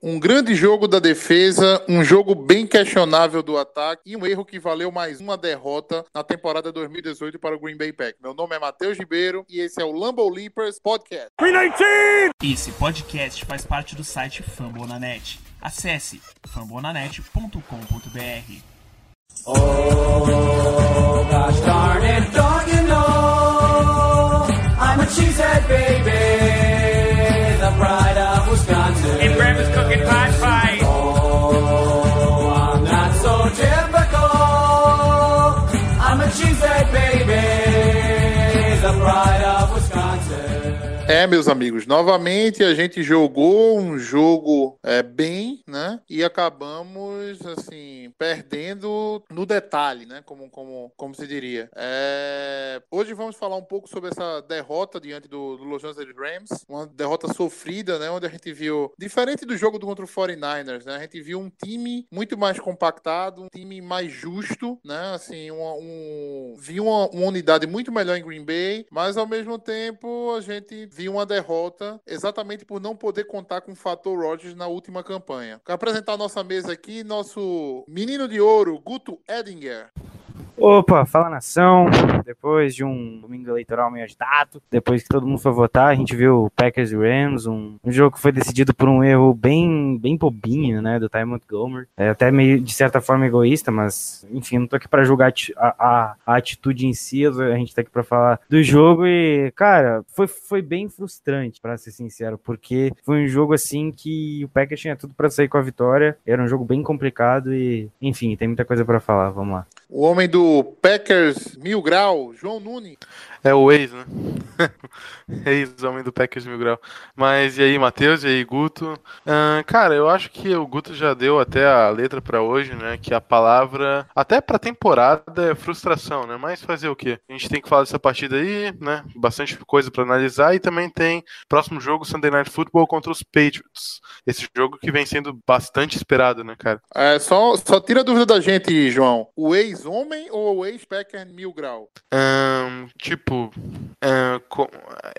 Um grande jogo da defesa, um jogo bem questionável do ataque e um erro que valeu mais uma derrota na temporada 2018 para o Green Bay Pack. Meu nome é Matheus Ribeiro e esse é o Lambo Leapers Podcast. Esse podcast faz parte do site Fambonanet. Acesse fambonanet.com.br. Oh, gosh darn it, don't É, meus amigos, novamente a gente jogou um jogo é, bem, né? E acabamos, assim, perdendo no detalhe, né? Como, como, como se diria. É, hoje vamos falar um pouco sobre essa derrota diante do, do Los Angeles Rams. Uma derrota sofrida, né? Onde a gente viu, diferente do jogo contra o 49ers, né? A gente viu um time muito mais compactado, um time mais justo, né? Assim, um, viu uma, uma unidade muito melhor em Green Bay, mas ao mesmo tempo a gente viu uma derrota exatamente por não poder contar com o fator Rodgers na última campanha. Quero apresentar a nossa mesa aqui, nosso menino de ouro, Guto Edinger. Opa, fala nação. Depois de um domingo eleitoral meio agitado, depois que todo mundo foi votar, a gente viu Packers e Rams, um, um jogo que foi decidido por um erro bem, bem bobinho, né, do Ty Montgomery. É até meio, de certa forma, egoísta, mas, enfim, não tô aqui pra julgar a, a, a atitude em si, a gente tá aqui pra falar do jogo e, cara, foi, foi bem frustrante, pra ser sincero, porque foi um jogo, assim, que o Packers tinha tudo pra sair com a vitória, era um jogo bem complicado e, enfim, tem muita coisa pra falar, vamos lá. O homem do Packers Mil Grau, João Nunes. É o ex, né? ex, homem do Packers Mil Grau. Mas e aí, Matheus? E aí, Guto? Uh, cara, eu acho que o Guto já deu até a letra para hoje, né? Que a palavra, até pra temporada, é frustração, né? Mas fazer o quê? A gente tem que falar dessa partida aí, né? Bastante coisa para analisar. E também tem próximo jogo, Sunday Night Football contra os Patriots. Esse jogo que vem sendo bastante esperado, né, cara? É, só, só tira a dúvida da gente, João. O ex-homem ou o ex-Packer Mil Grau? Um, tipo, é,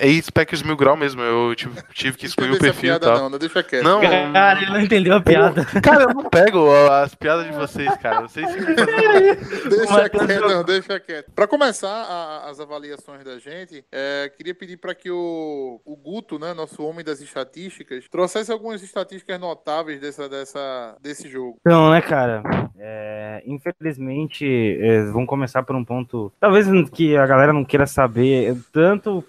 ex-Packers Mil Grau mesmo. Eu tive, tive que excluir o perfil e tal. Não, não deixa quieto. Não, cara, ele não entendeu a piada. Eu, cara, eu não pego as piadas de vocês, cara. Vocês Deixa quieto, não, deixa quieto. Pra começar a, as avaliações da gente, é, queria pedir para que o, o Guto, né, nosso homem das estatísticas, trouxesse algumas estatísticas notáveis dessa, dessa, desse jogo. Então, né, cara, é, infelizmente, é, vamos começar por um ponto, talvez que a galera não queira saber, tanto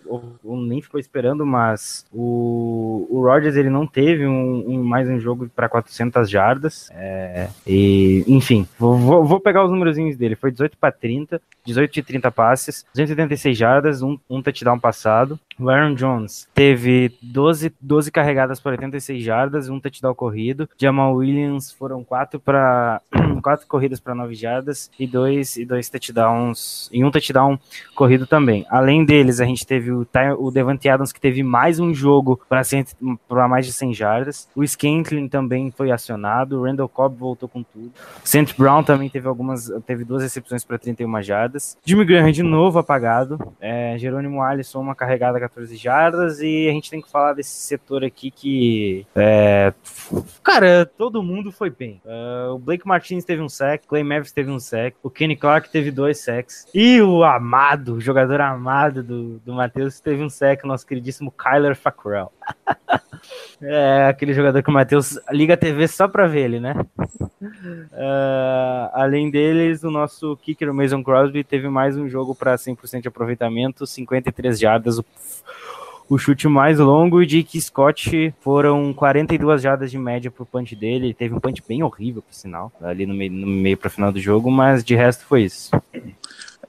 o nem ficou esperando, mas o, o Rodgers ele não teve um, um mais um jogo para 400 jardas, é, e enfim, vou, vou, vou, pegar os númerozinhos dele, foi 18 para 30, 18 de 30 passes, 286 jardas, um, um touchdown passado, o Aaron Jones teve 12, 12 carregadas para 86 jardas, um touchdown corrido. Jamal Williams foram quatro para quatro corridas para 9 jardas e dois e dois touchdowns e um touchdown corrido também. Além deles, a gente teve o, o Devante Adams que teve mais um jogo para mais de 100 jardas. O Scantling também foi acionado. O Randall Cobb voltou com tudo. O St. Brown também teve algumas teve duas recepções para 31 jardas. Jimmy Graham de novo apagado. É, Jerônimo Alisson uma carregada 14 jardas e a gente tem que falar desse setor aqui que é, cara, todo mundo foi bem. Uh, o Blake Martinez teve um sack, Clay Mavis teve um sack, o Kenny Clark teve dois sacks e o amado, o jogador amado do, do Matheus teve um sack, nosso queridíssimo Kyler Fackrell. é aquele jogador que o Matheus liga a TV só pra ver ele, né? Uh, além deles, o nosso kicker, o Mason Crosby, teve mais um jogo para 100% de aproveitamento, 53 jardas, o, o chute mais longo. E Dick Scott foram 42 jardas de média pro punch dele. Ele teve um punch bem horrível, por sinal, ali no meio, no meio para final do jogo, mas de resto foi isso.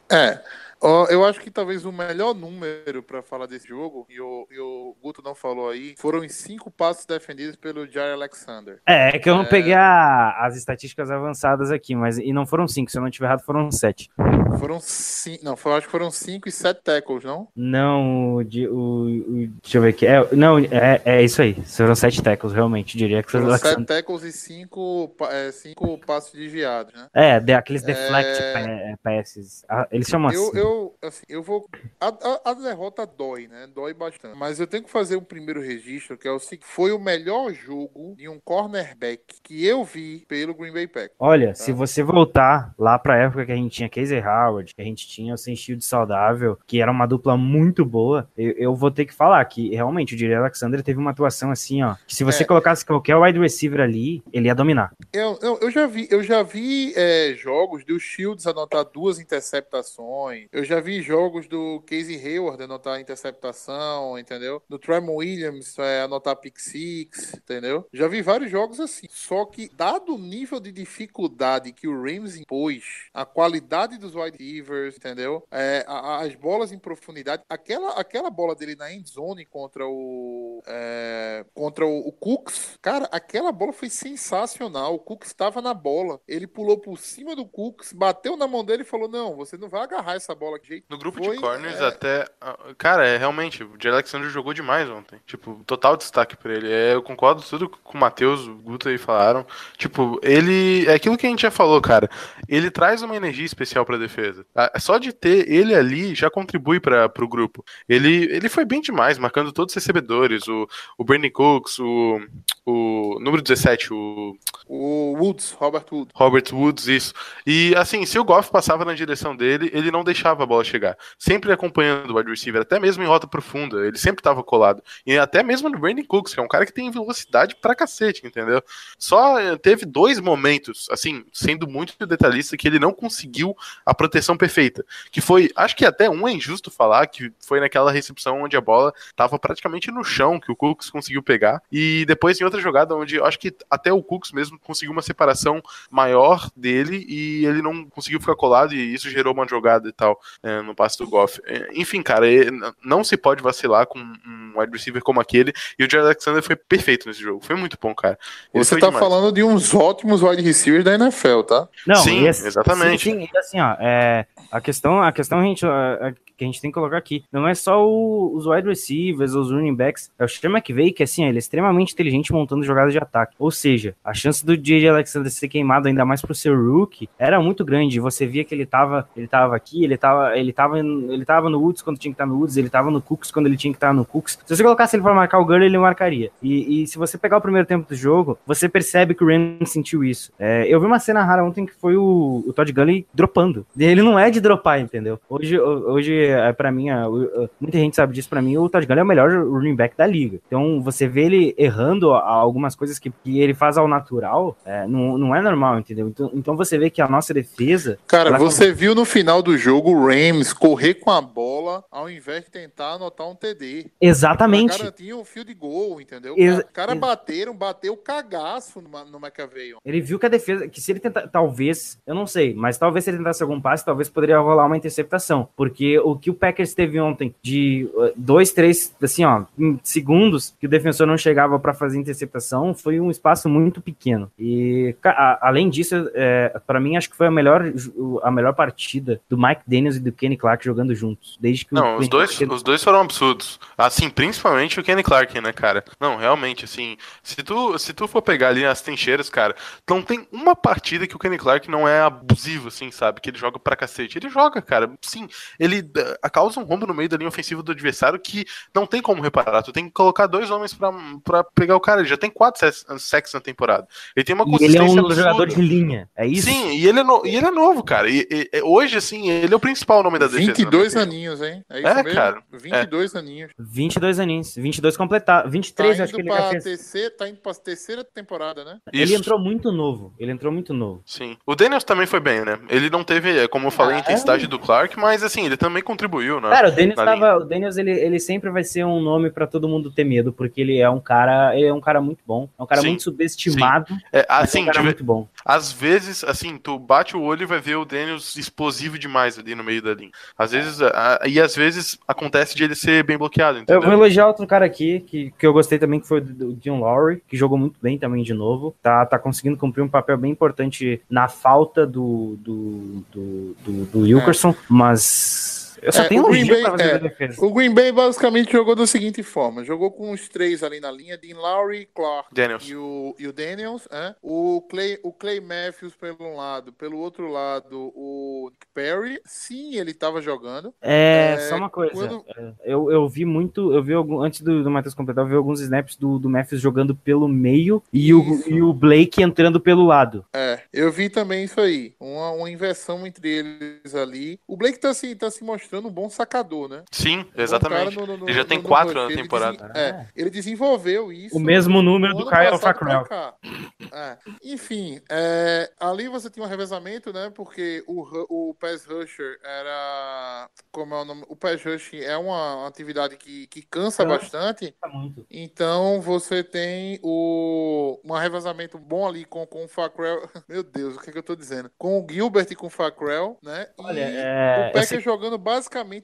É, Oh, eu acho que talvez o melhor número para falar desse jogo, e o, e o, Guto não falou aí, foram os cinco passos defendidos pelo Jair Alexander. É, é que eu não é... peguei a, as estatísticas avançadas aqui, mas e não foram cinco, se eu não estiver errado, foram sete. Foram cinco, não, acho que foram cinco e sete tackles, não? Não, o, o, o deixa eu ver aqui. É, não, é, é isso aí, foram sete tackles, realmente, diria que foram Alexander. sete tackles e cinco, é, cinco passos desviados, né? É, aqueles deflect é... passes, ah, eles chamam eu, assim. Eu assim, eu vou. A, a- a derrota dói, né? Dói bastante. Mas eu tenho que fazer um primeiro registro, que é o seguinte: foi o melhor jogo de um cornerback que eu vi pelo Green Bay Packers. Olha, se você voltar lá pra época que a gente tinha Casey Howard, que a gente tinha o Sem Shield saudável, que era uma dupla muito boa, eu, eu vou ter que falar que realmente o Jerry Alexander teve uma atuação assim, ó, que se você É. colocasse qualquer wide receiver ali, ele ia dominar. Eu, eu, eu já vi, eu já vi é, jogos do Shields anotar duas interceptações. Eu já vi jogos do Casey Hayward anotar interceptação, entendeu? Do Tremon Williams é, anotar pick six, entendeu? Já vi vários jogos assim. Só que, dado o nível de dificuldade que o Rams impôs, a qualidade dos wide receivers, entendeu? É, a- as bolas em profundidade, aquela, aquela bola dele na end zone contra o é, contra o, o Cooks, cara, aquela bola foi sensacional. O Cooks estava na bola, ele pulou por cima do Cooks, bateu na mão dele e falou: Não, você não vai agarrar essa bola de jeito No grupo Foi, de corners é. até. ah, Cara, é realmente, o Jerry Alexander jogou demais ontem. Tipo, total destaque pra ele. É, eu concordo tudo com o Matheus, o Guto aí falaram. Tipo, ele. É aquilo que a gente já falou, cara. Ele traz uma energia especial pra defesa. Ah, Só de ter ele ali já contribui para pro grupo. Ele, ele foi bem demais, marcando todos os recebedores. O, o Bernie Cooks, o, o número 17, o O Woods, Robert Woods. Robert Woods, isso. E assim, se o Goff passava na direção dele, ele não deixava a bola chegar. Sempre acompanhando o wide receiver, até mesmo em rota profunda, ele sempre estava colado. E até mesmo no Brandon Cooks, que é um cara que tem velocidade pra cacete, entendeu? Só eh, teve dois momentos, assim, sendo muito detalhista, que ele não conseguiu a proteção perfeita. Que foi, acho que até um é injusto falar, que foi naquela recepção onde a bola tava praticamente no chão, que o Cooks conseguiu pegar. E depois em outra jogada onde acho que até o Cooks mesmo conseguiu uma separação maior dele e ele não conseguiu ficar colado e isso gerou uma jogada e tal é, no passe do Goff. É, enfim, cara, é, não se pode vacilar com um wide receiver como aquele e o Jared Alexander foi perfeito nesse jogo. Foi muito bom, cara. Ele Você tá demais. falando de uns ótimos wide receivers da NFL, tá? Não, Sim, esse- exatamente. Sim, sim, e assim, ó, é, a questão, a questão a gente, a- a- que a gente tem que colocar aqui, não é só o- os wide receivers, os running backs, é o Sean McVay, que assim, ele é extremamente inteligente montando jogadas de ataque. Ou seja, a chance do J.J. Alexander ser queimado ainda mais pro seu rookie era muito grande. Você via que ele tava, ele tava aqui, ele tava, ele tava, ele tava no Woods quando tinha que estar no Woods, ele tava no Cooks quando ele tinha que estar no Cooks. Se você colocasse ele pra marcar o Gurley, ele marcaria. E, e se você pegar o primeiro tempo do jogo, você percebe que o Rams sentiu isso. É, eu vi uma cena rara ontem que foi o, o Todd Gurley dropando. Ele não é de dropar, entendeu? Hoje, ho- hoje é, pra mim, o- muita gente sabe disso, pra mim, o Todd Gurley é o melhor running back da liga. Então, você vê ele errando algumas coisas que, que ele faz ao natural, é, não, não é normal, entendeu? Então, então você vê que a nossa defesa... Cara, você viu no final do jogo o Rams correr com a bola ao invés de tentar anotar um TD. Pra Exatamente. garantir um field goal, entendeu? Ex- Os caras ex- bateram, bateu cagaço no, no McAvey. Ele viu que a defesa, que se ele tentar, talvez, eu não sei, mas talvez se ele tentasse algum passe, talvez poderia rolar uma interceptação. Porque o que o Packers teve ontem de uh, dois, três, assim, ó, em segundos que o defensor não chegava pra fazer interceptação, foi um espaço muito pequeno. E, a- além disso, é, para mim, acho que foi a melhor, a melhor partida do Mike Daniels e do Kenny Clark jogando juntos. Desde que o Não, os dois, Clark- os dois foram absurdos. Assim, principalmente o Kenny Clark, né, cara? Não, realmente, assim, se tu, se tu for pegar ali as trincheiras, cara, não tem uma partida que o Kenny Clark não é abusivo, assim, sabe? Que ele joga pra cacete. Ele joga, cara. Sim, ele eh, causa um rombo no meio da linha ofensiva do adversário que não tem como reparar. Tu tem que colocar dois homens pra, pra pegar o cara. Ele já tem quatro sacks- na temporada. Ele tem uma E ele é consistência um absurda. jogador de linha. É isso? Sim, e ele é, no- e ele é novo, cara. E, e- e hoje, assim, ele é o principal nome da defesa. na 22 minha aninhos, hein? É isso É, mesmo? cara. 22 aninhos. 22 aninhos. 22 completar. 23, Tá acho que indo ele já pra fez. terceira, tá indo pra terceira temporada, né? Ele Isso. entrou muito novo. Ele entrou muito novo. Sim. O Daniels também foi bem, né? Ele não teve, é, como eu falei, a Ah, intensidade do Clark, mas assim, ele também contribuiu, né? Cara, o Daniels, na tava, o Daniels ele, ele sempre vai ser um nome pra todo mundo ter medo, porque ele é um cara, ele é um cara muito bom, é um cara Sim, muito subestimado, É, mas é assim, um cara de ve- muito bom. Às vezes, assim, tu bate o olho e vai ver o Daniels explosivo demais ali no meio da linha. Às vezes, a- e às vezes acontece de ele ser bem bloqueado, Eu entendeu? vou elogiar outro cara aqui, que, que eu gostei também, que foi o John Lowry, que jogou muito bem também de novo. Tá, tá conseguindo cumprir um papel bem importante na falta do, do, do, do, do Wilkerson, mas Eu só É, tenho o Green Bay- é, defesa. O Green Bay basicamente jogou da seguinte forma: jogou com os três ali na linha, Dean Lowry, Clark Daniels. e o, e o Daniels, né? o, Clay, o Clay Matthews pelo um lado, pelo outro lado o Nick Perry. Sim, ele tava jogando. É, É, só uma coisa. quando- é, Eu, eu vi muito, eu vi algum, antes do, do Matheus completar, eu vi alguns snaps do, do Matthews jogando pelo meio e o, e o Blake entrando pelo lado. É, eu vi também isso aí. Uma, uma inversão entre eles ali. O Blake tá se, tá se mostrando um bom sacador, né? Sim, exatamente. no- no- Ele já no- tem no quatro na Ele temporada. desen- é, ele desenvolveu isso. O mesmo número do Kyle Fackrell. É. Enfim, é, ali você tinha um revezamento, né? Porque o, o pass rusher era. Como é o nome? O pass rush é uma, uma atividade que, que cansa bastante. Tá muito. Então você tem o um revezamento bom ali com, com o Fackrell. Meu Deus, o que, é que eu tô dizendo? Com o Gilbert e com o Fackrell, né? Olha, e é, o Packers esse- jogando basicamente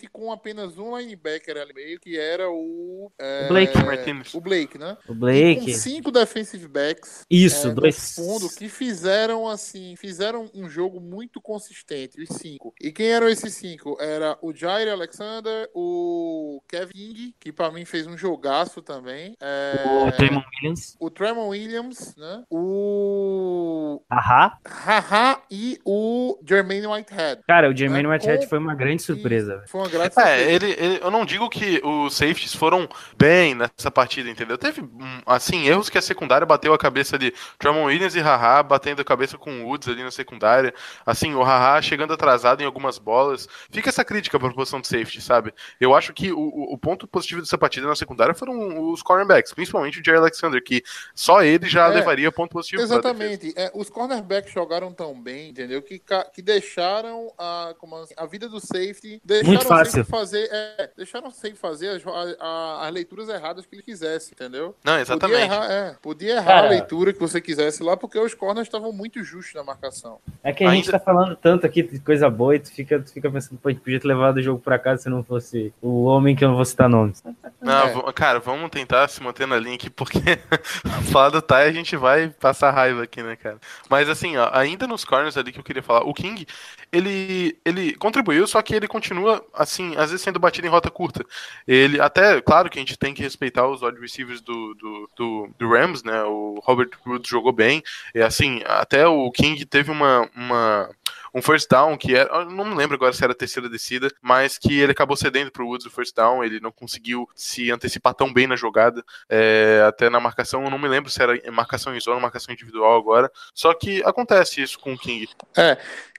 com apenas um linebacker ali meio, que era o. é, O Blake Martinez. O Blake, né? O Com Blake. cinco defensive backs. Isso, é, no dois. fundo que fizeram assim, fizeram um jogo muito consistente, os cinco. E quem eram esses cinco? Era o Jair Alexander, o Kevin King, que pra mim fez um jogaço também. é, O Draymond Williams. o Tremon Williams, né? O Ahá. Haha e o Jermaine Whitehead. Cara, o Jermaine Né, Whitehead com- foi uma grande surpresa. Foi uma grande É, ele, ele- eu não digo que os safeties foram bem nessa partida, entendeu? Teve, hum, assim, erros que a secundária bateu a cabeça de Drummond Williams e Haha batendo a cabeça com o Woods ali na secundária. Assim, o Haha chegando atrasado em algumas bolas. Fica essa crítica pra posição de safety, sabe? Eu acho que o, o- ponto positivo dessa partida na secundária foram os cornerbacks, principalmente o Jerry Alexander, que só ele já É, levaria ponto positivo. Exatamente. É, os cornerbacks jogaram tão bem, entendeu? Que, que deixaram a, como assim, a vida do safety. Deixaram Muito o fácil. fazer. É, deixaram safety fazer as, a- a- as leituras erradas que ele quisesse, entendeu? Não, Podia exatamente. errar, é, podia errar Cara. a leitura que você quisesse lá, porque os corners estavam muito justos na marcação. É que a gente Ainda- tá falando tanto aqui de coisa boa e tu fica, tu fica pensando, pô, a gente podia ter levado o jogo pra casa se não fosse o homem que eu não vou citar nomes. Não, É. cara, vamos tentar se manter na linha aqui, porque falar do Ty a gente vai passar raiva aqui, né, cara? Mas assim, ó, ainda nos corners ali que eu queria falar, o King, ele, ele contribuiu, só que ele continua, assim, às vezes sendo batido em rota curta. Ele, até, claro que a gente tem que respeitar os wide receivers do, do, do, do Rams, né? O Robert Woods jogou bem, e assim, até o King teve uma, uma um first down que era, eu não me lembro agora se era terceira descida, mas que ele acabou cedendo pro Woods o first down, ele não conseguiu se antecipar tão bem na jogada, é, até na marcação, eu não me lembro se era marcação em zona marcação individual agora, só que acontece isso com o King.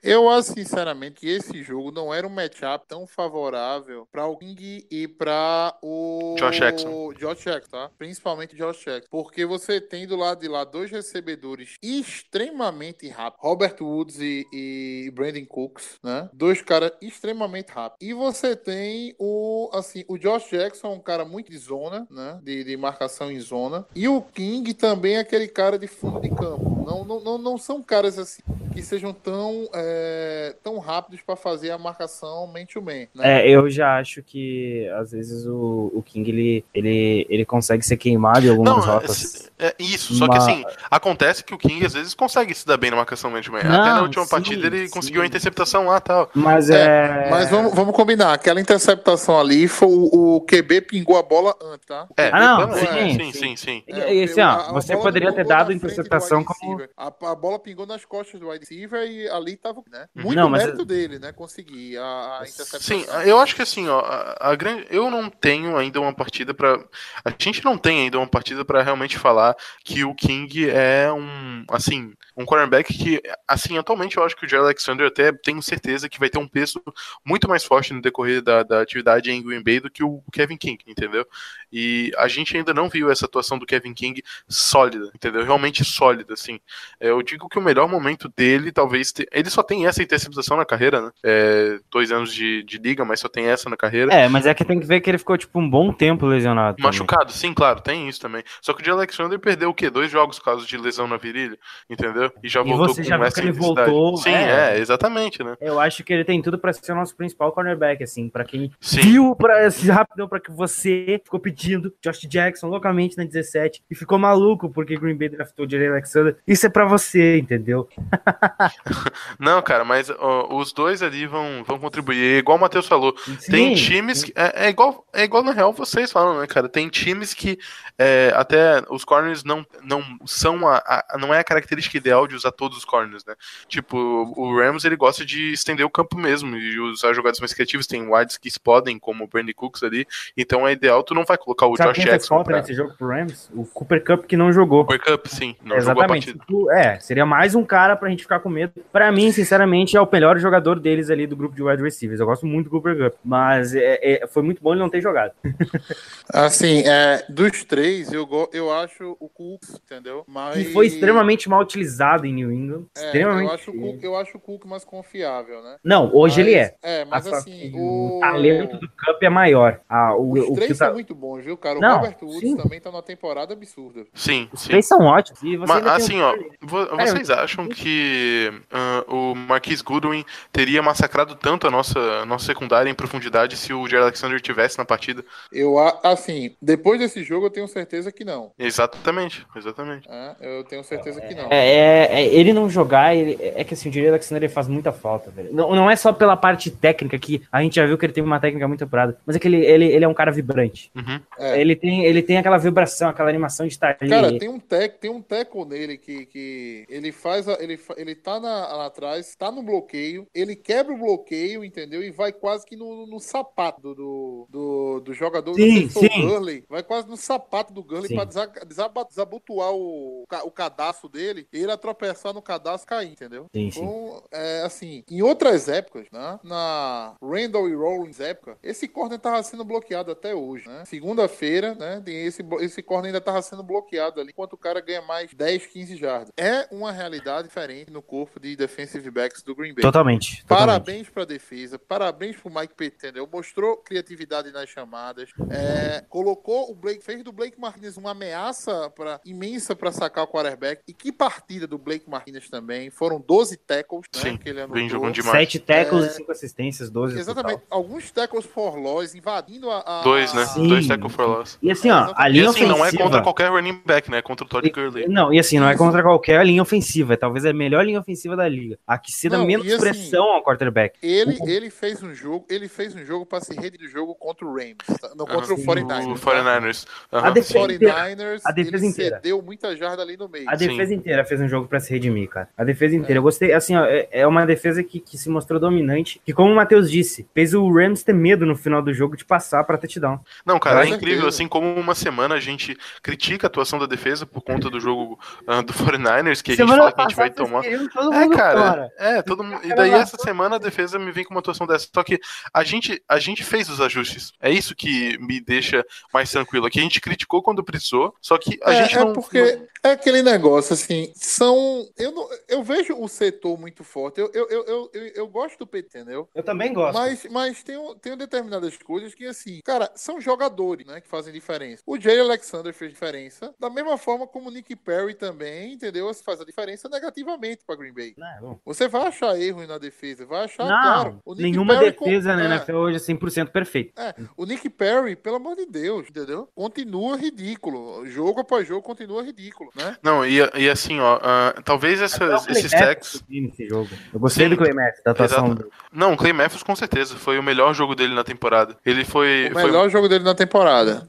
Eu acho, sinceramente, que esse jogo não era um matchup tão favorável para o King e para o Josh Jackson. Josh Jackson, tá? Principalmente Josh Jackson. Porque você tem do lado de lá dois recebedores extremamente rápidos. Robert Woods e, e Brandon Cooks, né? Dois caras extremamente rápidos. E você tem o, assim, o Josh Jackson, um cara muito de zona, né? De, de marcação em zona. E o King também é aquele cara de fundo de campo. Não, não, não, não são caras assim que sejam tão, é, tão rápidos para fazer a marcação man-to-man. Né? É, eu já acho que às vezes o, o King ele, ele, ele consegue ser queimado em algumas Não, rotas. é, é isso, só que Mas- assim, acontece que o King às vezes consegue se dar bem na marcação man-to-man. Não, Até na última sim, partida ele sim. conseguiu a interceptação lá e tal. Mas é. Mas vamos, vamos combinar, aquela interceptação ali foi o, o QB pingou a bola antes, tá? É, Ah, não, pingou- sim, sim, sim, sim, sim. E- e assim, ó, a- a você bola poderia ter dado a interceptação como-. A, a bola pingou nas costas do wide receiver e ali tava, né? Muito Não, mas- mérito dele, né? Conseguir a, a interceptação. Sim, eu acho que assim, ó, a, a grande, eu não tenho ainda uma partida pra. A gente não tem ainda uma partida pra realmente falar que o King é um, assim, um cornerback que, assim, atualmente eu acho que o Jerry Alexander até tenho certeza que vai ter um peso muito mais forte no decorrer da, da atividade em Green Bay do que o Kevin King, entendeu? E a gente ainda não viu essa atuação do Kevin King sólida, entendeu? Realmente sólida, assim. É, Eu digo que o melhor momento dele, talvez. te- Ele só tem essa interceptação na carreira, né? É, dois anos de, de liga, mas só tem essa na carreira. É, mas é que tem que ver que ele ficou, tipo, um bom tempo lesionado. também. Machucado, sim, claro, tem isso também. Só que o de Alexander perdeu o quê? Dois jogos por causa de lesão na virilha, entendeu? E já E voltou você com já viu essa ele voltou, Sim, é. é. exatamente, né? Eu acho que ele tem tudo pra ser o nosso principal cornerback, assim, pra quem Sim. viu pra, esse rapidão pra que você ficou pedindo Josh Jackson loucamente na 17 e ficou maluco porque Green Bay draftou o Jerry Alexander. Isso é pra você, entendeu? Não, cara, mas ó, os dois ali vão, vão contribuir. Igual o Matheus falou, tem Sim, times que. É, é igual, é igual na real vocês falam, né, cara? Tem times que é, até os corners não, não são a, a- Não é a característica ideal de usar todos os corners, né? Tipo, o Rams ele gosta de estender o campo mesmo e usar jogadas mais criativas. Tem wides que explodem, como o Brandon Cooks ali. Então é ideal, tu não vai colocar o Sabe Josh quem Jackson. Pra... nesse jogo pro Rams? O Cooper Cup que não jogou. World Cup, sim. Não jogou a Exatamente. partida. É, seria mais um cara pra gente ficar com medo. Pra mim, sinceramente, é o melhor jogador deles ali do grupo de wide receivers. Eu gosto muito do Cooper Cup, mas é- é- foi muito bom ele não ter jogado. Assim, é, dos três, eu, go- eu acho o Cooks, entendeu? Mas... Que foi extremamente mal utilizado em New England. É, extremamente. eu, acho o Cook, eu acho o Cook mais confiável, né? Não, hoje Mas- ele é. É, mas Só assim, o... o talento do Cup é maior. Ah, o, Os o três que tá- são muito bons, viu, cara? O Não, Robert Woods sim. também tá numa temporada absurda. Sim, Os sim. três são ótimos. E você Mas, assim, o- ó, vo- vocês acham que ah, o Marquis Goodwin teria massacrado tanto a nossa, a nossa secundária em profundidade se o Jair Alexander tivesse na partida? Eu, assim, depois desse jogo eu tenho certeza que não. Exatamente, exatamente. né? Eu tenho certeza que não. É, é- é- ele não jogar, ele- é que assim, o Jerry Alexander ele faz muita falta, velho. Não, não é só pela parte técnica, que a gente já viu que ele tem uma técnica muito apurada, mas é que ele, ele, ele é um cara vibrante. Uhum. É. Ele, tem, ele tem aquela vibração, aquela animação de estar ali. Cara, tem um tec, tem um teco nele que, que ele faz, a- ele, fa- ele tá na- lá atrás, tá no bloqueio, ele quebra o bloqueio, entendeu? E vai quase que no, no sapato do, do, do, do jogador. Sim, foi sim. Gurley, vai quase no sapato do Gurley Sim. pra desa- desaba- desabotoar o, o cadastro dele, e ele atropeçar no cadastro e cair, entendeu? Sim. Então, é, assim, em outras épocas, né? Na Randall e Rollins época, esse corner tava sendo bloqueado até hoje, né? Segunda-feira, né? Esse, esse corner ainda tava sendo bloqueado ali, enquanto o cara ganha mais 10, 15 jardas. É uma realidade diferente no corpo de defensive backs do Green Bay. Totalmente. totalmente. Parabéns pra defesa, parabéns pro Mike Pete, entendeu? Mostrou criatividade nas chamadas, é, colocou o Blake, fez do Blake Martinez uma ameaça pra, imensa pra sacar o quarterback. E que partida do Blake Martinez também. Foram 12 tackles, né, Sim, que ele anotou. vem jogando demais. Sete tackles É, e cinco assistências, 12 no Exatamente. total. Alguns tackles for loss invadindo a. a- Dois, né? Sim. Dois tackle for loss. E assim, ó, a E linha assim, não é ofensiva... contra qualquer running back, né? É contra o Todd Gurley. Não, e assim, não é contra qualquer linha ofensiva. É talvez a melhor linha ofensiva da liga. A que se dá Não, menos assim, pressão ao quarterback. Ele, ele fez um jogo, ele fez um jogo para se redimir do jogo contra o Rams, tá? não contra Aham. o 49ers. O tá? 49ers. A Aham, defesa- sim. 49ers, A defesa ele inteira. cedeu muita jarda ali no meio. A Sim. defesa inteira fez um jogo pra se redimir, cara. A defesa inteira. Eu gostei, assim, ó, é, é uma defesa que, que se mostrou dominante. Que, como o Matheus disse, fez o Rams ter medo no final do jogo de passar pra touchdown. Não, cara, Com é incrível. Assim como uma semana a gente critica a atuação da defesa por conta do jogo ah, do 49ers, que a gente fala que a gente vai tomar. É, cara, é, todo mundo. E daí essa semana a defesa me vem com uma atuação dessa. Só que a gente, a gente fez os ajustes. É isso que me deixa mais tranquilo. Aqui a gente criticou quando precisou, só que a é, gente é não. É aquele negócio assim, são eu não, eu vejo o setor muito forte. Eu, eu, eu, eu, eu, gosto do PT, entendeu? Eu também gosto. Mas, mas tem, tem determinadas coisas que, assim, cara, são jogadores, né, que fazem diferença. O Jay Alexander fez diferença, da mesma forma como o Nick Perry também, entendeu? Faz a diferença negativamente pra Green Bay. Não, é. Você vai achar erro na defesa, vai achar, Não, claro. Nenhuma Perry defesa com- na é, NFL hoje é 100% perfeita. é, o Nick Perry, pelo amor de Deus, entendeu? Continua ridículo. Jogo após jogo continua ridículo, né? Não, e, e assim, ó, ah, talvez essas- Até o Clay esses tags. eu gostei Sim, do Clay Matthews, da atuação. Não, o Clay Matthews com certeza foi o melhor jogo dele na temporada. Ele foi. O foi- melhor jogo dele na temporada.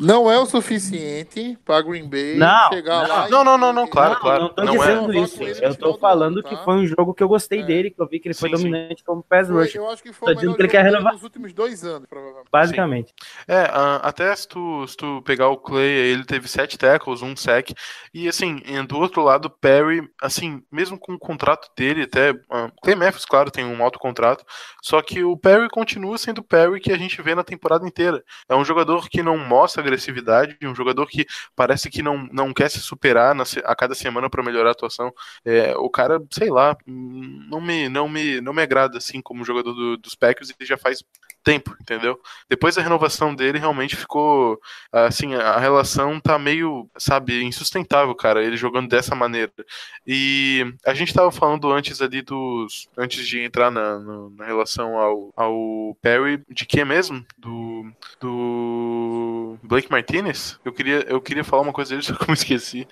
Não é o suficiente pra Green Bay Não, chegar não. lá e- Não, não, não, não, claro, não, claro. não tô Não é. dizendo Falar isso. Eu tô do falando que foi um jogo que eu gostei É. dele, que eu vi que ele foi Sim, sim. dominante como pass rusher. eu acho que foi Tô o dizendo melhor que ele jogo quer dele renovar. nos últimos dois anos, provavelmente. Basicamente. É, ah, até se tu, se tu pegar o Clay, ele teve sete tackles, um sack. E assim, do outro lado, o Perry, assim, mesmo com o contrato dele, até. ah, Clay Matthews, claro, tem um alto contrato. Só que o Perry continua sendo o Perry que a gente vê na temporada inteira. É um jogador que não mostra agressividade, um jogador que parece que não, não quer se superar na a cada semana para melhorar a atuação. É, o cara, sei lá, não me, não me, não me agrada assim como jogador do- dos Packers e já faz tempo, entendeu? Depois da renovação dele, realmente ficou. Assim, a relação tá meio, sabe, insustentável, cara, ele jogando dessa maneira. E a gente tava falando antes ali dos. Antes de entrar na, na, na relação ao, ao Perry, de que mesmo? Do. Do. Blake Martinez? Eu queria, eu queria falar uma coisa dele, só que eu me esqueci.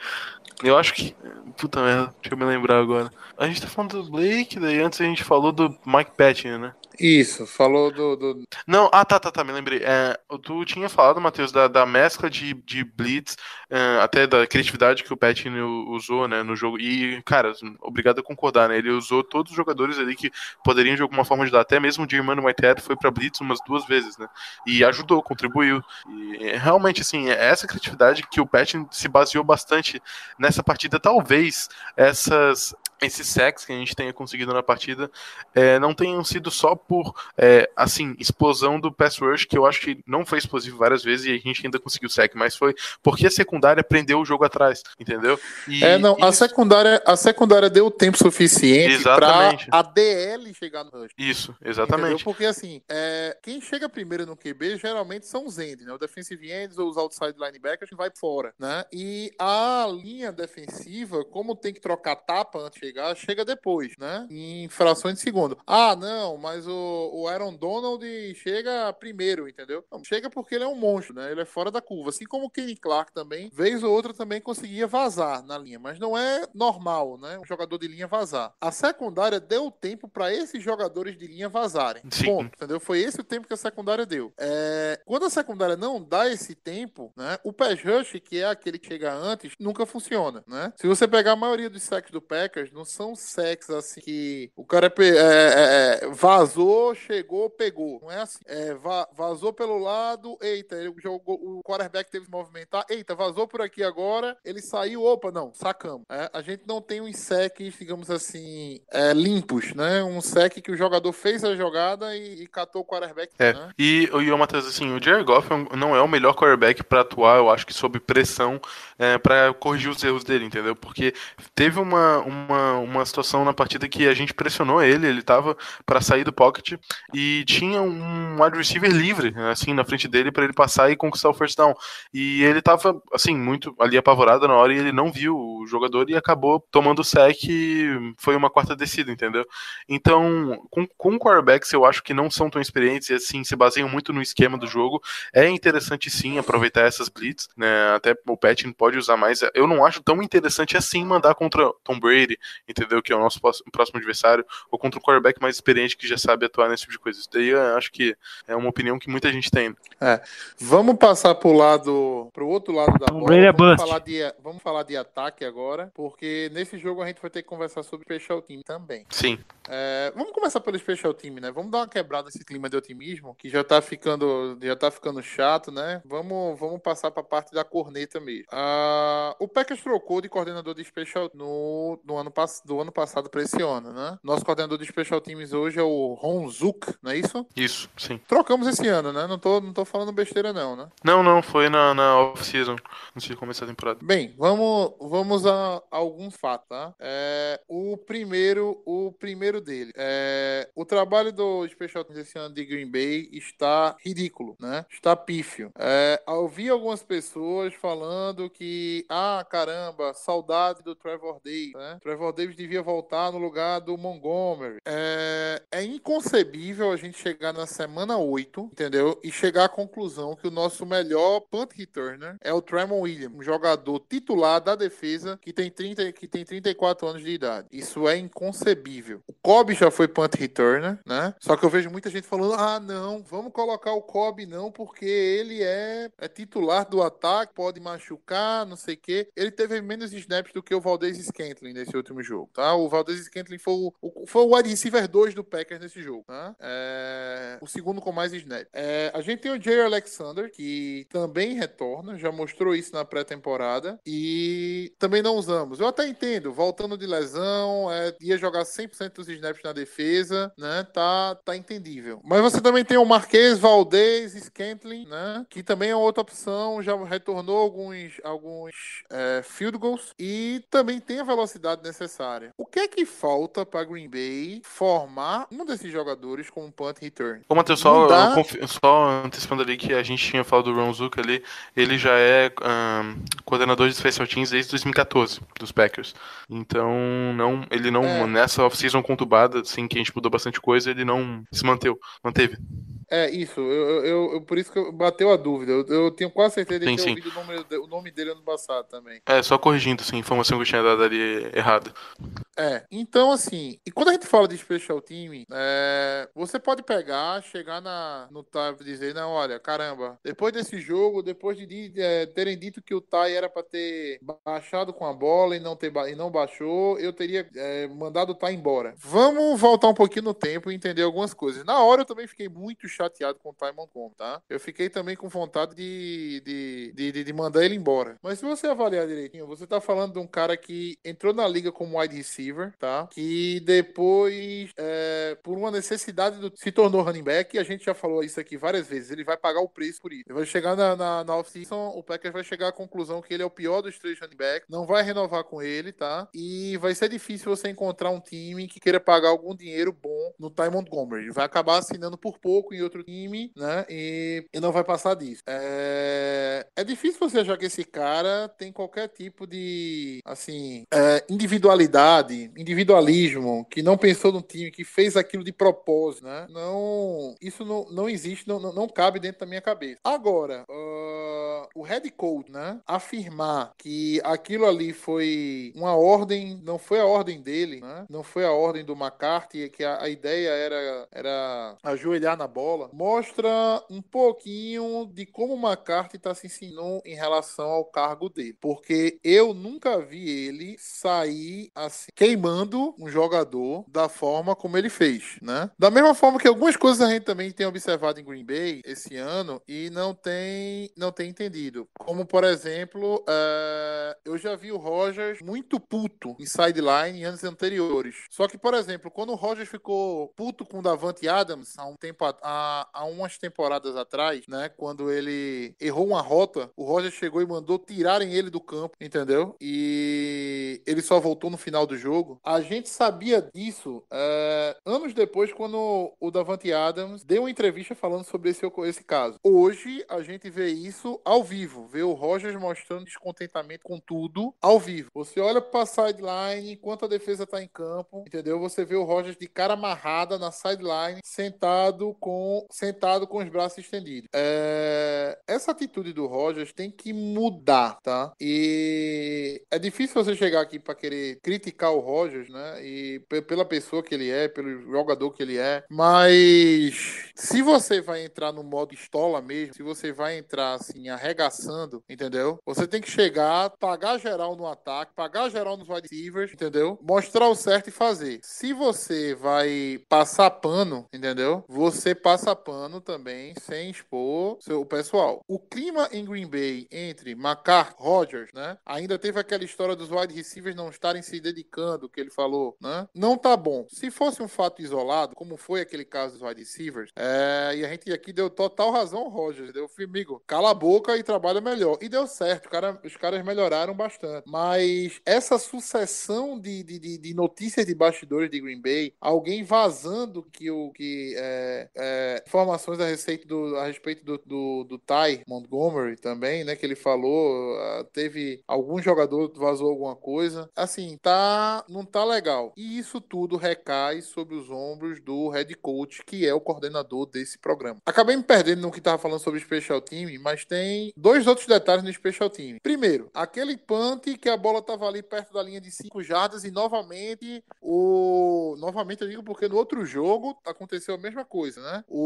Eu acho que. Puta merda, deixa eu me lembrar agora. A gente tá falando do Blake, daí antes a gente falou do Mike Patton, né? Isso, falou do. do... Não, ah, tá, tá, tá, me lembrei. É, tu tinha falado, Matheus, da, da mescla de, de blitz, é, até da criatividade que o Patton usou, né, no jogo. E, cara, obrigado a concordar, né? Ele usou todos os jogadores ali que poderiam de alguma forma ajudar. Até mesmo o Germano Whitehead foi pra blitz umas duas vezes, né? E ajudou, contribuiu. E realmente, assim, é essa criatividade que o Patton se baseou bastante nessa partida. Talvez essas esses sacks que a gente tenha conseguido na partida é, não tenham sido só por, é, assim, explosão do pass rush, que eu acho que não foi explosivo várias vezes e a gente ainda conseguiu sack, mas foi porque a secundária prendeu o jogo atrás, entendeu? E, é, não, a, secundária, a secundária deu tempo suficiente para a DL chegar no rush. Isso, exatamente. Entendeu? Porque, assim, é, quem chega primeiro no QB geralmente são os end, né? O defensive ends ou os outside linebackers vai fora, né? E a linha defensiva, como tem que trocar tapa antes chegar, chega depois, né? Em frações de segundo. Ah, não, mas o, o Aaron Donald chega primeiro, entendeu? Não, chega porque ele é um monstro, né? Ele é fora da curva. Assim como o Kenny Clark também, vez ou outra também conseguia vazar na linha, mas não é normal, né? Um jogador de linha vazar. A secundária deu tempo para esses jogadores de linha vazarem. Sim. Ponto, entendeu? Foi esse o tempo que a secundária deu. É... Quando a secundária não dá esse tempo, né? O pass rush, que é aquele que chega antes, nunca funciona, né? Se você pegar a maioria dos sacks do Packers, não são sacks assim que o cara é, é, é, vazou, chegou, pegou. Não é assim. É, va vazou pelo lado, eita, ele jogou, o quarterback teve que movimentar, eita, vazou por aqui agora, ele saiu, opa, não, sacamos. É, a gente não tem uns sacks, digamos assim, é, limpos, né? Um sack que o jogador fez a jogada e, e catou o quarterback. É. Né? E, e o Matheus, assim, o Jared Goff não é o melhor quarterback para atuar, eu acho que sob pressão, para corrigir os erros dele, entendeu? Porque teve uma, uma, uma situação na partida que a gente pressionou ele, ele tava para sair do pocket e tinha um wide receiver livre, assim, na frente dele para ele passar e conquistar o first down. E ele tava, assim, muito ali apavorado na hora e ele não viu o jogador e acabou tomando o sec e foi uma quarta descida, entendeu? Então, com, com quarterbacks eu acho que não são tão experientes e, assim, se baseiam muito no esquema do jogo. É interessante, sim, aproveitar essas blitz, né? Até o Patton pode usar mais. Eu não acho tão interessante assim mandar contra Tom Brady, entendeu? Que é o nosso próximo adversário, ou contra um quarterback mais experiente que já sabe atuar nesse tipo de coisa. Isso daí eu acho que é uma opinião que muita gente tem. É. Vamos passar pro lado, pro outro lado da bola. É vamos, falar de, vamos falar de ataque agora, porque nesse jogo a gente vai ter que conversar sobre special team também. Sim. É, vamos começar pelo special team, né? Vamos dar uma quebrada nesse clima de otimismo, que já tá ficando, já tá ficando chato, né? Vamos, vamos passar pra parte da corneta mesmo. Ah, o Packers trocou de coordenador de special no, no ano, do ano passado para esse ano, né? Nosso coordenador de special teams hoje é o Ron Zook, não é isso? Isso, sim. Trocamos esse ano, né? Não tô, não tô falando besteira não, né? Não, não, foi na, na off-season, antes de começar a temporada. Bem, vamos, vamos a, a alguns fatos, tá? É, o primeiro, o primeiro dele. É, o trabalho do special teams esse ano de Green Bay está ridículo, né? Está pífio. É, ouvi algumas pessoas falando que, ah, caramba, saudade do Trevor Davis, né? Trevor Davis devia voltar no lugar do Montgomery. É, é inconcebível a gente chegar na semana 8, entendeu? E chegar à conclusão que o nosso melhor punt returner é o Tremon Williams, um jogador titular da defesa que tem, 30, que tem 34 anos de idade. Isso é inconcebível. O Cobb já foi punt returner, né? Só que eu vejo muita gente falando: ah, não, vamos colocar o Cobb não, porque ele é, é titular do ataque, pode machucar, não sei o quê. Ele teve menos snaps do que o Valdez Scantling nesse último jogo, tá? O Valdez Scantling foi o, foi o wide receiver 2 do Packers nesse jogo, tá? É, o segundo com mais snaps. É, a gente tem o Jay Alexander, que também retorna, já mostrou isso na pré-temporada, e também não usamos. Eu até entendo, voltando de lesão, é, ia jogar 100% dos snaps na defesa, né? Tá, tá entendível. Mas você também tem o Marquês Valdez Scantling, né? Que também é outra opção, já retornou alguns, alguns é, field goals e também tem a velocidade necessária adversária. O que é que falta para Green Bay formar um desses jogadores como punt return? Ô, Matheus, só, dá- só antecipando ali que a gente tinha falado do Ron Zuka ali, ele já é ahn, coordenador de special teams desde 2014, dos Packers. Então, não, ele não, É. nessa off-season conturbada, assim, que a gente mudou bastante coisa, ele não se manteu, manteve. É, isso. Eu, eu, eu- por isso que eu bateu a dúvida. Eu, eu tenho quase certeza de Sim, ter sim. ouvido o nome, de- o nome dele ano passado também. É, só corrigindo, assim, a informação que eu tinha dado ali errada. É, então assim, e quando a gente fala de special team, é, você pode pegar, chegar na, no Ty e dizer, não, olha, caramba, depois desse jogo, depois de, di- é, terem dito que o Ty era pra ter baixado com a bola e não, ter, e não baixou, eu teria é, mandado o Ty embora. Vamos voltar um pouquinho no tempo e entender algumas coisas. Na hora eu também fiquei muito chateado com o Ty Montgomery, tá? Eu fiquei também com vontade de, de, de, de- de mandar ele embora. Mas se você avaliar direitinho, você tá falando de um cara que entrou na liga como wide receiver, tá? Que depois, é, por uma necessidade, do- se tornou running back. E a gente já falou isso aqui várias vezes. Ele vai pagar o preço por isso. Ele vai chegar na, na, na off-season, o Packers vai chegar à conclusão que ele é o pior dos três running backs. Não vai renovar com ele, tá? E vai ser difícil você encontrar um time que queira pagar algum dinheiro bom no Ty Montgomery. Ele vai acabar assinando por pouco em outro time, né? E, e não vai passar disso. É, é difícil você achar que esse cara tem qualquer tipo de, assim, é, individualidade, individualismo, que não pensou no time, que fez aquilo de propósito, né? Não, isso não, não existe, não, não, cabe dentro da minha cabeça. Agora, ah, o head coach, né? Afirmar que aquilo ali foi uma ordem, não foi a ordem dele, né? Não foi a ordem do McCarthy, que a, a ideia era, era ajoelhar na bola, mostra um pouquinho de como o McCarthy está se ensinou em relação ao cargo dele. Porque eu nunca vi ele sair assim, queimando um jogador da forma como ele fez, né? Da mesma forma que algumas coisas a gente também tem observado em Green Bay esse ano e não tem, não tem entendido. Como, por exemplo, eh, eu já vi o Rogers muito puto em sideline em anos anteriores. Só que, por exemplo, quando o Rogers ficou puto com o Davante Adams há, um tempo, a- há, umas temporadas atrás, né? Quando ele errou uma rota, o Rogers chegou e mandou tirarem ele do campo, entendeu? E ele só voltou no final do jogo. A gente sabia disso é, anos depois, quando o Davante Adams deu uma entrevista falando sobre esse, esse caso. Hoje, a gente vê isso ao vivo. Vê o Rogers mostrando descontentamento com tudo ao vivo. Você olha pra sideline, enquanto a defesa tá em campo, entendeu? Você vê o Rogers de cara amarrada na sideline, sentado com, sentado com os braços estendidos. É, essa atitude do Rogers tem que mudar, tá? E é difícil você chegar aqui pra querer criticar o Rogers, né? E pe- pela pessoa que ele é, pelo jogador que ele é, mas se você vai entrar no modo estola mesmo, se você vai entrar assim arregaçando, entendeu? Você tem que chegar, pagar geral no ataque, pagar geral nos wide receivers, entendeu? Mostrar o certo e fazer. Se você vai passar pano, entendeu? Você passa pano também sem expor seu, pessoal. O clima em Green Bay entre McCarthy, Rodgers, né? Ainda teve aquela história dos wide receivers não estarem se dedicando, que ele falou, né? Não tá bom. Se fosse um fato isolado, como foi aquele caso dos wide receivers, é, e a gente aqui deu total razão ao Rodgers. Deu, amigo, cala a boca e trabalha melhor. E deu certo, cara- os caras melhoraram bastante. Mas essa sucessão de, de, de- de notícias de bastidores de Green Bay, alguém vazando que o que é, é, informações a respeito do, a respeito do, do, do Ty Montgomery também, né? Que ele falou, ah, teve algum jogador vazou alguma coisa. Assim, tá, não tá legal. E isso tudo recai sobre os ombros do head coach, que é o coordenador desse programa. Acabei me perdendo no que tava falando sobre special team, mas tem dois outros detalhes no special team. Primeiro, aquele punt que a bola tava ali perto da linha de 5 jardas e novamente o novamente eu digo porque no outro jogo aconteceu a mesma coisa, né? O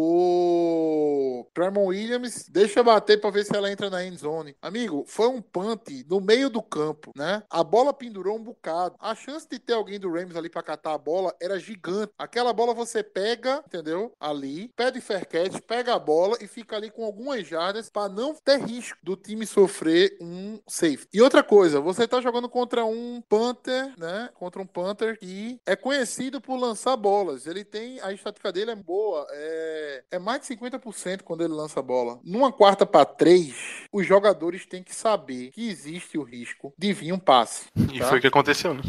Tremon Williams deixa bater para ver se ela entra na end zone. Amigo, foi um punt no meio do campo, né? A bola pendurou um bocado. A chance de ter alguém do Rams ali para catar a bola era gigante. Aquela bola você pega, entendeu? Ali, pede fair catch, pega a bola e fica ali com algumas jardas para não ter risco do time sofrer um safe. E outra coisa, você tá jogando contra um Panther, né? Contra um Panther que é conhecido por lançar bolas. Ele tem a estatística dele é boa, é, é mais de 50% quando ele lança a bola. Numa quarta para três, os jogadores têm que saber que existe o risco de vir um passe. E tá? foi o que aconteceu, né?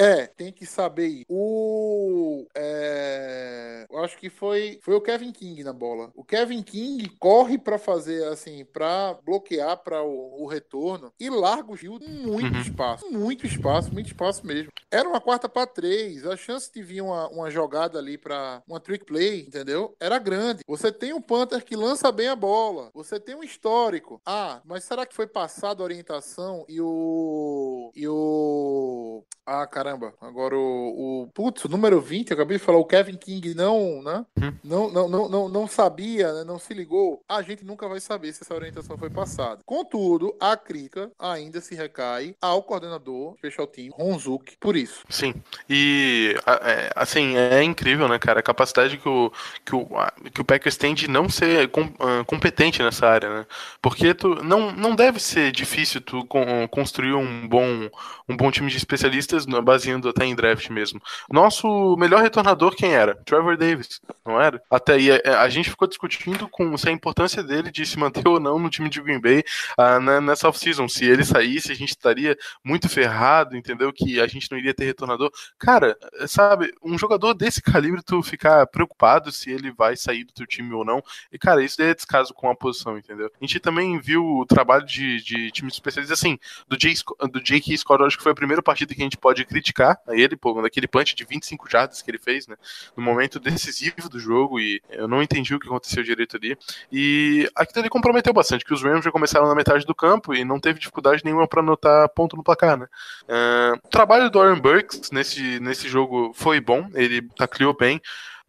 É, tem que saber ir. O. é, eu acho que foi, foi o Kevin King na bola. O Kevin King corre pra fazer assim, pra bloquear para o, o retorno e larga o Gil muito Uhum. espaço. Muito espaço, muito espaço mesmo. Era uma quarta pra três. A chance de vir uma, uma jogada ali pra uma trick play, entendeu? Era grande. Você tem um Panther que lança bem a bola. Você tem um histórico. Ah, mas será que foi passada a orientação e o. E o. Ah, caramba. Agora o. o putz, o número 20, eu acabei de falar, o Kevin King não, né? Hum. Não, não, não, não, não sabia, né? não se ligou. A gente nunca vai saber se essa orientação foi passada. Contudo, a crítica ainda se recai ao coordenador special team, Ronzuk, por isso. Sim. E é, assim, é incrível, né, cara, a capacidade que o, que o, que o Packers tem de não ser com- ah, competente nessa área, né? Porque tu não, não deve ser difícil tu con- construir um bom, um bom time de especialistas no- baseando até em draft mesmo. Nosso melhor retornador quem era? Trevor Davis, não era? Até aí a, a gente ficou discutindo com se a importância dele de se manter ou não no time de Green Bay né, nessa off-season. Se ele saísse, a gente estaria muito ferrado, entendeu? Que a gente não iria ter retornador. Cara, sabe, um jogador desse calibre, tu ficar preocupado se ele vai sair do teu time ou não. E, cara, isso daí é descaso com a posição, entendeu? A gente também viu o trabalho de, de times especialistas, assim, do, Sc- do Jake Scott, acho que foi a primeira partida que a gente pode criticar a ele, pô, naquele punch de 25 jardas que ele fez, né? No momento decisivo do jogo, e eu não entendi o que aconteceu direito ali. E aquilo ali comprometeu bastante, que os Rams já começaram na metade do campo e não teve dificuldade nenhuma para anotar ponto no placar, né? Ah, o trabalho do Aaron Burks nesse, nesse jogo foi bom, ele tacleou bem.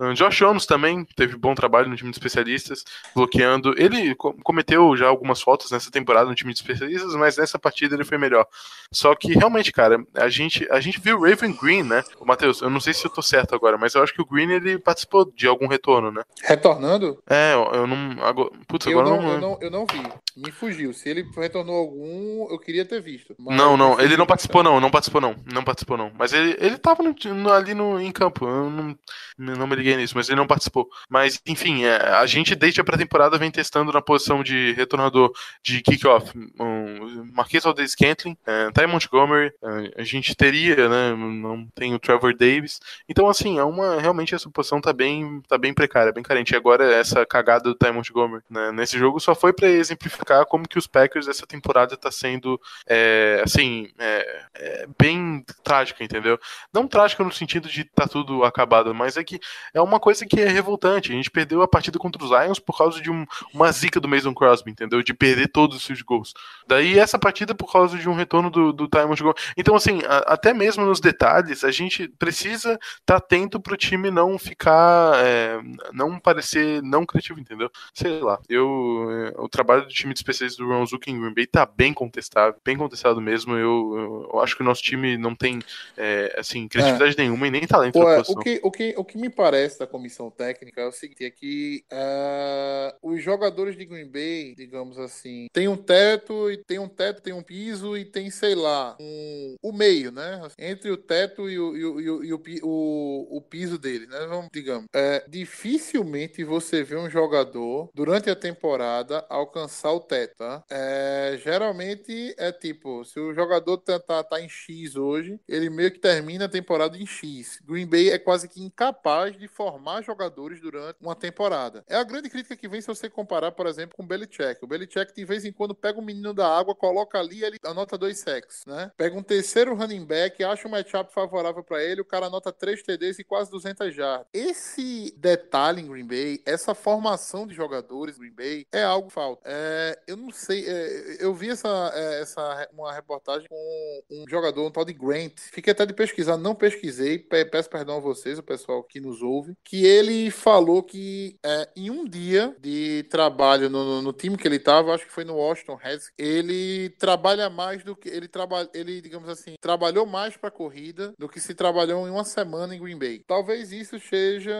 Ah, Josh Jones também teve bom trabalho no time de especialistas, bloqueando. Ele co- cometeu já algumas faltas nessa temporada no time de especialistas, mas nessa partida ele foi melhor. Só que realmente, cara, a gente, a gente viu o Raven Green, né? O Matheus, eu não sei se eu tô certo agora, mas eu acho que o Green ele participou de algum retorno, né? Retornando, É, eu, eu não. Agora, putz, eu agora não, não. eu, não, eu não vi. Me fugiu. Se ele retornou algum, eu queria ter visto. Não, não, ele não participou não, não participou não, não participou não. Mas ele, ele tava no- ali no, em campo, eu não, não me liguei nisso, mas ele não participou. Mas, enfim, é, a gente desde a pré-temporada vem testando na posição de retornador de kickoff. Um, Marquês Aldez Scantling, é, Ty Montgomery, é, a gente teria, né, não tem o Trevor Davis. Então, assim, é uma, realmente essa posição tá bem, tá bem precária, bem carente. E agora essa cagada do Ty Montgomery né, nesse jogo só foi pra exemplificar como que os Packers essa temporada tá sendo é, assim, é, é bem trágica, entendeu? Não trágica no sentido de tá tudo acabado, mas é que é uma coisa que é revoltante. A gente perdeu a partida contra os Lions por causa de um- uma zica do Mason Crosby, entendeu? De perder todos os seus gols. Daí essa partida por causa de um retorno do, do Montgomery. Então, assim, a- até mesmo nos detalhes, a gente precisa estar atento pro time não ficar, é, não parecer não criativo, entendeu? Sei lá, eu, é, o trabalho do time de especialistas do Ron em Green Bay tá bem contestável, bem contestado mesmo. Eu, eu, acho que o nosso time não tem, é, assim, criatividade nenhuma e nem talento Pô, na é, o, que, o, que, o que me parece da comissão técnica é o seguinte: é que ah, os jogadores de Green Bay, digamos assim, tem um teto e tem um teto, tem um piso e tem, sei lá, um, o meio, né? Entre o teto e o, e o, e o, e o, o- o piso dele, né? Vamos, digamos. É, dificilmente você vê um jogador durante a temporada alcançar o teto, tá? É, geralmente é tipo, se o jogador tá, tá, tá em X hoje, ele meio que termina a temporada em X. Green Bay é quase que incapaz de formar jogadores durante uma temporada. É a grande crítica que vem se você comparar, por exemplo, com o Belichick. O Belichick de vez em quando pega um menino da água, coloca ali ele anota dois sacks, né? Pega um terceiro running back, acha um matchup favorável para ele, o cara anota três TDs e quase 200 jardas. Esse detalhe em Green Bay, essa formação de jogadores em Green Bay é algo que falta. É, eu não sei, é, eu vi essa, é, essa uma reportagem com um jogador, um tal de Grant. Fiquei até de pesquisar, não pesquisei, pe- peço perdão a vocês, o pessoal que nos ouve, que ele falou que é, em um dia de trabalho no, no- no time que ele estava, acho que foi no Washington Redskins, ele trabalha mais do que ele trabalha, ele digamos assim, trabalhou mais para corrida do que se trabalhou em uma semana em Green Bay. Talvez isso seja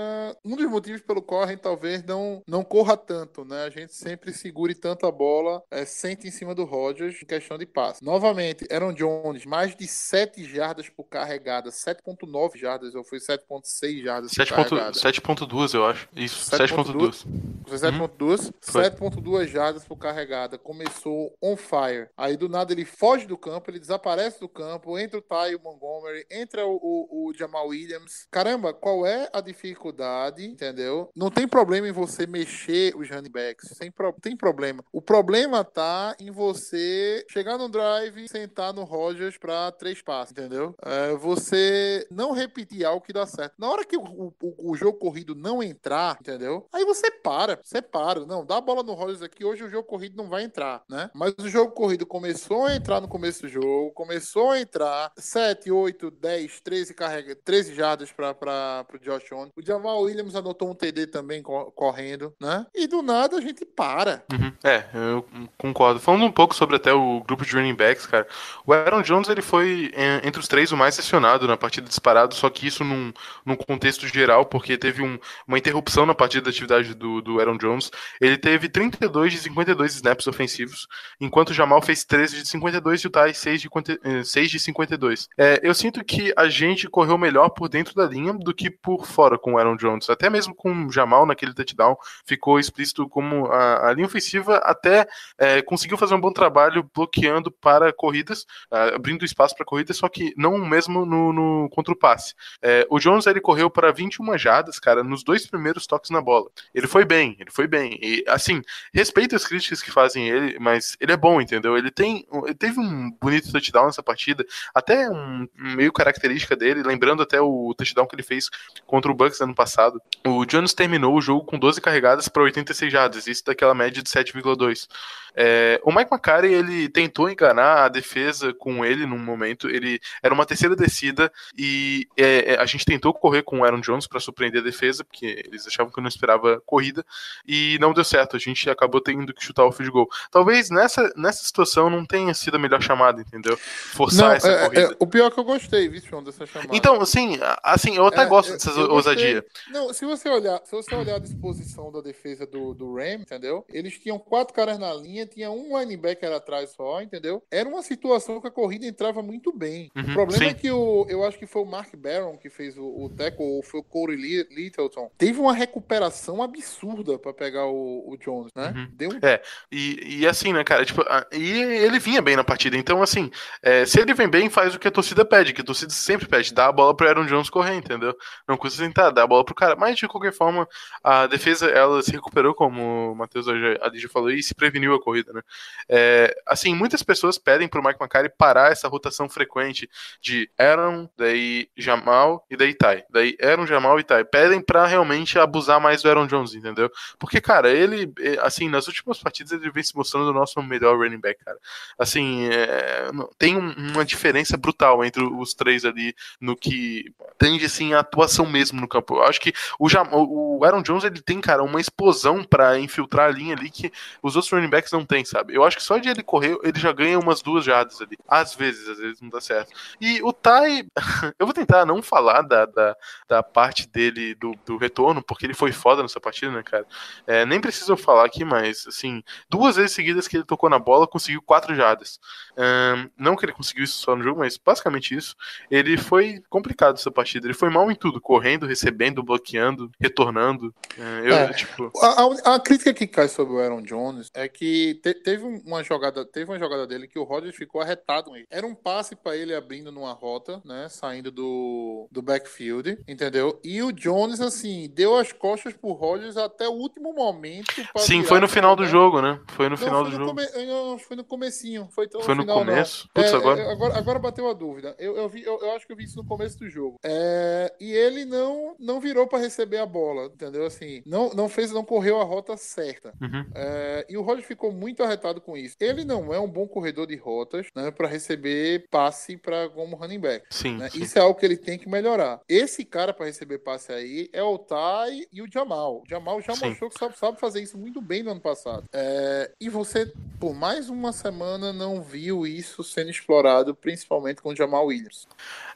um dos motivos pelo qual a gente talvez não não corra tanto, né? A gente sempre segure tanto a bola, é, sente em cima do Rodgers em questão de passe. Novamente, Aaron Jones, mais de 7 jardas por carregada, 7.9 jardas, ou foi 7.6 jardas por 7.9, carregada. 7.2, eu acho. Isso, 7.2. 7.2. Foi 7.2, Foi. 7.2 jardas por carregada. Começou on fire. Aí do nada ele foge do campo, ele desaparece do campo, entra o Ty Montgomery, entra o, o- o Jamal Williams. Caramba, qual é a dificuldade, entendeu? Não tem problema em você mexer os running backs, sem pro- tem problema. O problema tá em você chegar no drive, sentar no Rodgers pra três passes, entendeu? É, você não repetir algo que dá certo. Na hora que o, o- o jogo corrido não entrar, entendeu? Aí você para, você para. Não, dá a bola no Rodgers aqui, hoje o jogo corrido não vai entrar, né? Mas o jogo corrido começou a entrar no começo do jogo, começou a entrar 7, 8, 10, 13 carrega, 13 jardas para o Josh Allen. O Jamal Williams anotou um TD também co- correndo, né? E do nada a gente para. Uhum. É, eu concordo. Falando um pouco sobre até o grupo de running backs, cara, o Aaron Jones ele foi é, entre os três o mais acionado na partida disparado, só que isso num, num contexto geral, porque teve um- uma interrupção na partida da atividade do, do Aaron Jones. Ele teve 32 de 52 snaps ofensivos, enquanto o Jamal fez 13 de 52 e o Ty 6 de, 50 eh, 6 de 52. É, eu sinto que a gente correu melhor por dentro da linha do que por fora com o Aaron Jones. Até mesmo com o Jamal naquele touchdown, ficou explícito como a, a linha ofensiva até é, conseguiu fazer um bom trabalho bloqueando para corridas, ah, abrindo espaço para corridas, só que não mesmo no, no- contra o passe. É, o Jones ele correu para 21 jardas, cara, nos dois primeiros toques na bola. Ele foi bem, ele foi bem. E assim, respeito as críticas que fazem ele, mas ele é bom, entendeu? Ele tem, ele teve um bonito touchdown nessa partida, até um, um meio característica dele, lembrando até o touchdown que ele fez contra o Bucks ano passado. O Jones terminou o jogo com 12 carregadas para 86 jardas, isso daquela média de 7,2. dois. É, o Mike McCarthy ele tentou enganar a defesa com ele num momento. Ele era uma terceira descida e é, é, a gente tentou correr com o Aaron Jones para surpreender a defesa, porque eles achavam que eu não esperava corrida e não deu certo. A gente acabou tendo que chutar o field goal. Talvez nessa, nessa situação não tenha sido a melhor chamada, entendeu? Forçar Não, essa é- corrida. é- o pior é que eu gostei, viu, João, dessa chamada. Então, assim, assim, eu até É, gosto dessas ousadia. Não, se você olhar, se você olhar a disposição da defesa do, do Ram, entendeu? Eles tinham quatro caras na linha, tinha um linebacker atrás só, entendeu? Era uma situação que a corrida entrava muito bem. Uhum, o problema sim. é que o, eu acho que foi o Mark Barron que fez o, o tackle, ou foi o Corey Li- Littleton. Teve uma recuperação absurda pra pegar o, o Jones, né? Uhum. Deu um É, e, e assim, né, cara, tipo, a- e ele vinha bem na partida, então assim, é, se ele vem bem, faz o que a torcida pede, que a torcida sempre pede, dá a bola pro Aaron Jones correr, entendeu? Não custa tentar, dá a bola pro cara, mas de qualquer forma, a defesa, ela se recuperou, como o Matheus hoje- ali já falou, e se preveniu a corrida, né? É, assim, muitas pessoas pedem pro Mike McCarthy parar essa rotação frequente de Aaron, daí Jamal e daí Ty. Daí Aaron, Jamal e Ty. Pedem pra realmente abusar mais do Aaron Jones, entendeu? Porque, cara, ele, é, assim, nas últimas partidas ele vem se mostrando o nosso melhor running back, cara. Assim, é, tem um- uma diferença brutal entre os três ali no que tende, assim, a atuação mesmo no campo. Eu acho que o, Jam- o Aaron Jones, ele tem, cara, uma explosão pra infiltrar a linha ali que os outros running backs não têm, sabe? Eu acho que só de ele correr, ele já ganha umas duas jardas ali. Às vezes, às vezes não dá certo. E o Ty, eu vou tentar não falar da, da, da parte dele do, do retorno, porque ele foi foda nessa partida, né, cara? É, nem preciso falar aqui, mas, assim, duas vezes seguidas que ele tocou na bola, conseguiu quatro jardas. Ahn, não que ele conseguiu isso só no jogo, mas basicamente isso. Ele foi complicado essa partida. Ele foi mal em tudo, correndo, recebendo, bloqueando, retornando. É, eu, É. tipo. A, a- a crítica que cai sobre o Aaron Jones é que te- teve uma jogada, teve uma jogada dele que o Rodgers ficou arretado. Era um passe pra ele abrindo numa rota, né, saindo do, do backfield, entendeu? E o Jones assim deu as costas pro Rodgers até o último momento. Sim, foi no final do jogo, né? Foi no Não, final foi do no jogo. come- não, foi no comecinho. Foi, tão Foi no final, começo? Putz, É, agora. é, agora. Agora bateu a dúvida. Eu, eu, vi, eu, eu acho que eu vi isso no começo do jogo. É, e ele não, não virou pra receber a bola, entendeu? Assim, não, não fez, não correu a rota certa. Uhum. É, e o Roger ficou muito arretado com isso. Ele não é um bom corredor de rotas, né, para receber passe para como running back. Sim, né? sim. Isso é algo que ele tem que melhorar. Esse cara para receber passe aí é o Ty e o Jamal. O Jamal já Sim. mostrou que sabe, sabe fazer isso muito bem no ano passado. É, e você, por mais uma semana, não viu isso sendo explorado, principalmente com o Jamal Williams.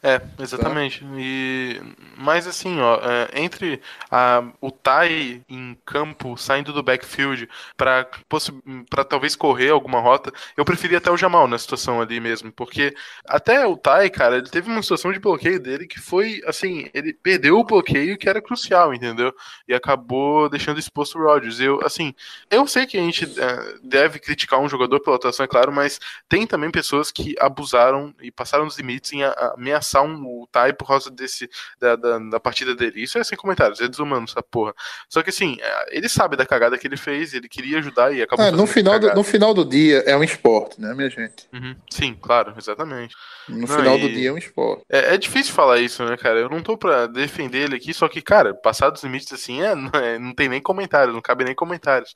É, exatamente. E E mas assim, ó, é, entre a, o Tai em campo saindo do backfield para para talvez correr alguma rota, eu preferia até o Jamal na situação ali mesmo, porque até o Tai, cara, ele teve uma situação de bloqueio dele que foi assim, ele perdeu o bloqueio que era crucial, entendeu? E acabou deixando exposto o Rodgers. Eu, assim, eu sei que a gente é, deve criticar um jogador pela atuação, é claro, mas tem também pessoas que abusaram e passaram os limites em ameaçar um, o Tai por causa desse da, da, da, partida dele. Isso é sem comentários, é desumano essa porra. Só que assim, é, ele sabe da cagada que ele fez, ele queria ajudar e acabou é, no final do, No final do dia é um esporte, né, minha gente? Uhum. Sim, claro, exatamente. No não, final e... do dia é um esporte. É, é, difícil falar isso, né, cara? Eu não tô pra defender ele aqui, só que, cara, passar dos limites assim, é, não, é, não tem nem comentários, não cabe nem comentários.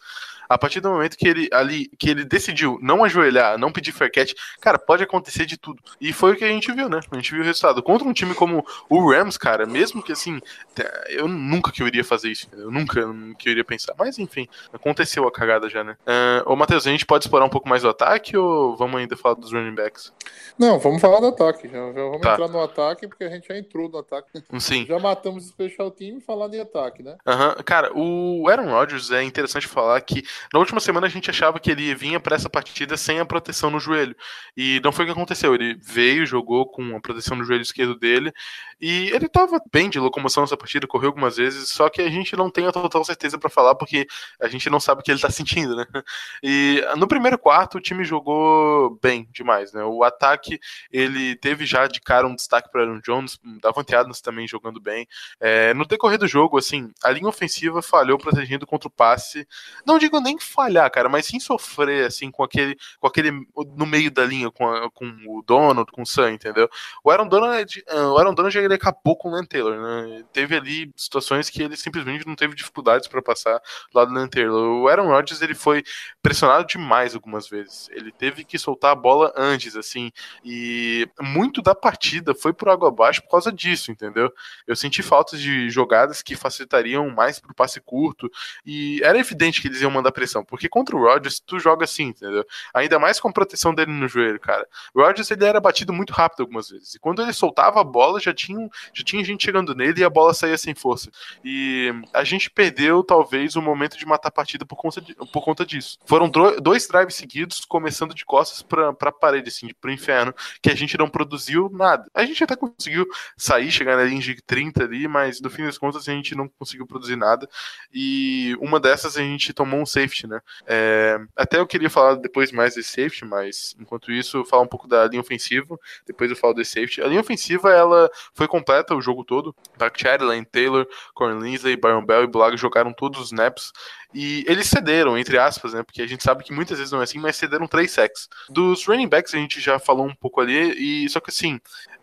A partir do momento que ele ali, que ele decidiu não ajoelhar, não pedir fair catch, cara, pode acontecer de tudo. E foi o que a gente viu, né? A gente viu o resultado. Contra um time como o Rams, cara, mesmo que assim, eu nunca que eu iria fazer isso. Eu nunca que eu iria pensar. Mas enfim, aconteceu a cagada já, né? Uh, Matheus, a gente pode explorar um pouco mais o ataque ou vamos ainda falar dos running backs? Não, vamos falar do ataque. Já, já vamos tá. entrar no ataque, porque a gente já entrou no ataque. Sim. Já matamos o special team e falar de ataque, né? Uhum. Cara, o Aaron Rodgers é interessante falar que na última semana a gente achava que ele vinha para essa partida sem a proteção no joelho. E não foi o que aconteceu. Ele veio, jogou com a proteção no joelho esquerdo dele. E ele estava bem de locomoção nessa partida, correu algumas vezes, só que a gente não tem a total certeza para falar, porque a gente não sabe o que ele está sentindo, né? E no primeiro quarto o time jogou bem demais, né? O ataque, ele teve já de cara um destaque para Aaron Jones, Davante Adams também jogando bem. É, no decorrer do jogo, assim, a linha ofensiva falhou protegendo contra o passe. Não digo nem falhar, cara, mas sim sofrer, assim, com aquele, com aquele no meio da linha, com, a, com o Donald, com o Sam, entendeu? O Aaron Donald, o Aaron Donald ele acabou com o Lan Taylor, né? Teve ali situações que ele simplesmente não teve dificuldades para passar lado do Lan Taylor. O Aaron Rodgers ele foi pressionado demais algumas vezes. Ele teve que soltar a bola antes, assim, e muito da partida foi por água abaixo por causa disso, entendeu? Eu senti falta de jogadas que facilitariam mais pro passe curto e era evidente que eles iam mandar pressão, porque contra o Rodgers tu joga assim, entendeu? Ainda mais com a proteção dele no joelho, cara. O Rodgers ele era batido muito rápido algumas vezes. E quando ele soltava a bola, já tinha, já tinha gente chegando nele e a bola saía sem força. E a gente perdeu, talvez, o momento de matar a partida por conta, de, por conta disso. Foram dois drives seguidos, começando de costas pra, pra parede, assim, pro inferno, que a gente não produziu nada. A gente até conseguiu sair, chegar na linha de 30 ali, mas no fim das contas a gente não conseguiu produzir nada. E uma dessas a gente tomou um safety, né? É, até eu queria falar depois mais desse safety, mas enquanto isso, falar um pouco da linha ofensiva, depois eu falo desse safety. A linha ofensiva, ela foi completa o jogo todo. Bakhtiari, Lane Taylor, Corn Linsley, Byron Bell e Bulaga jogaram todos os snaps. E eles cederam, entre aspas, né? Porque a gente sabe que muitas vezes não é assim, mas cederam três sacks. Dos running backs a gente já falou um pouco ali, e só que assim,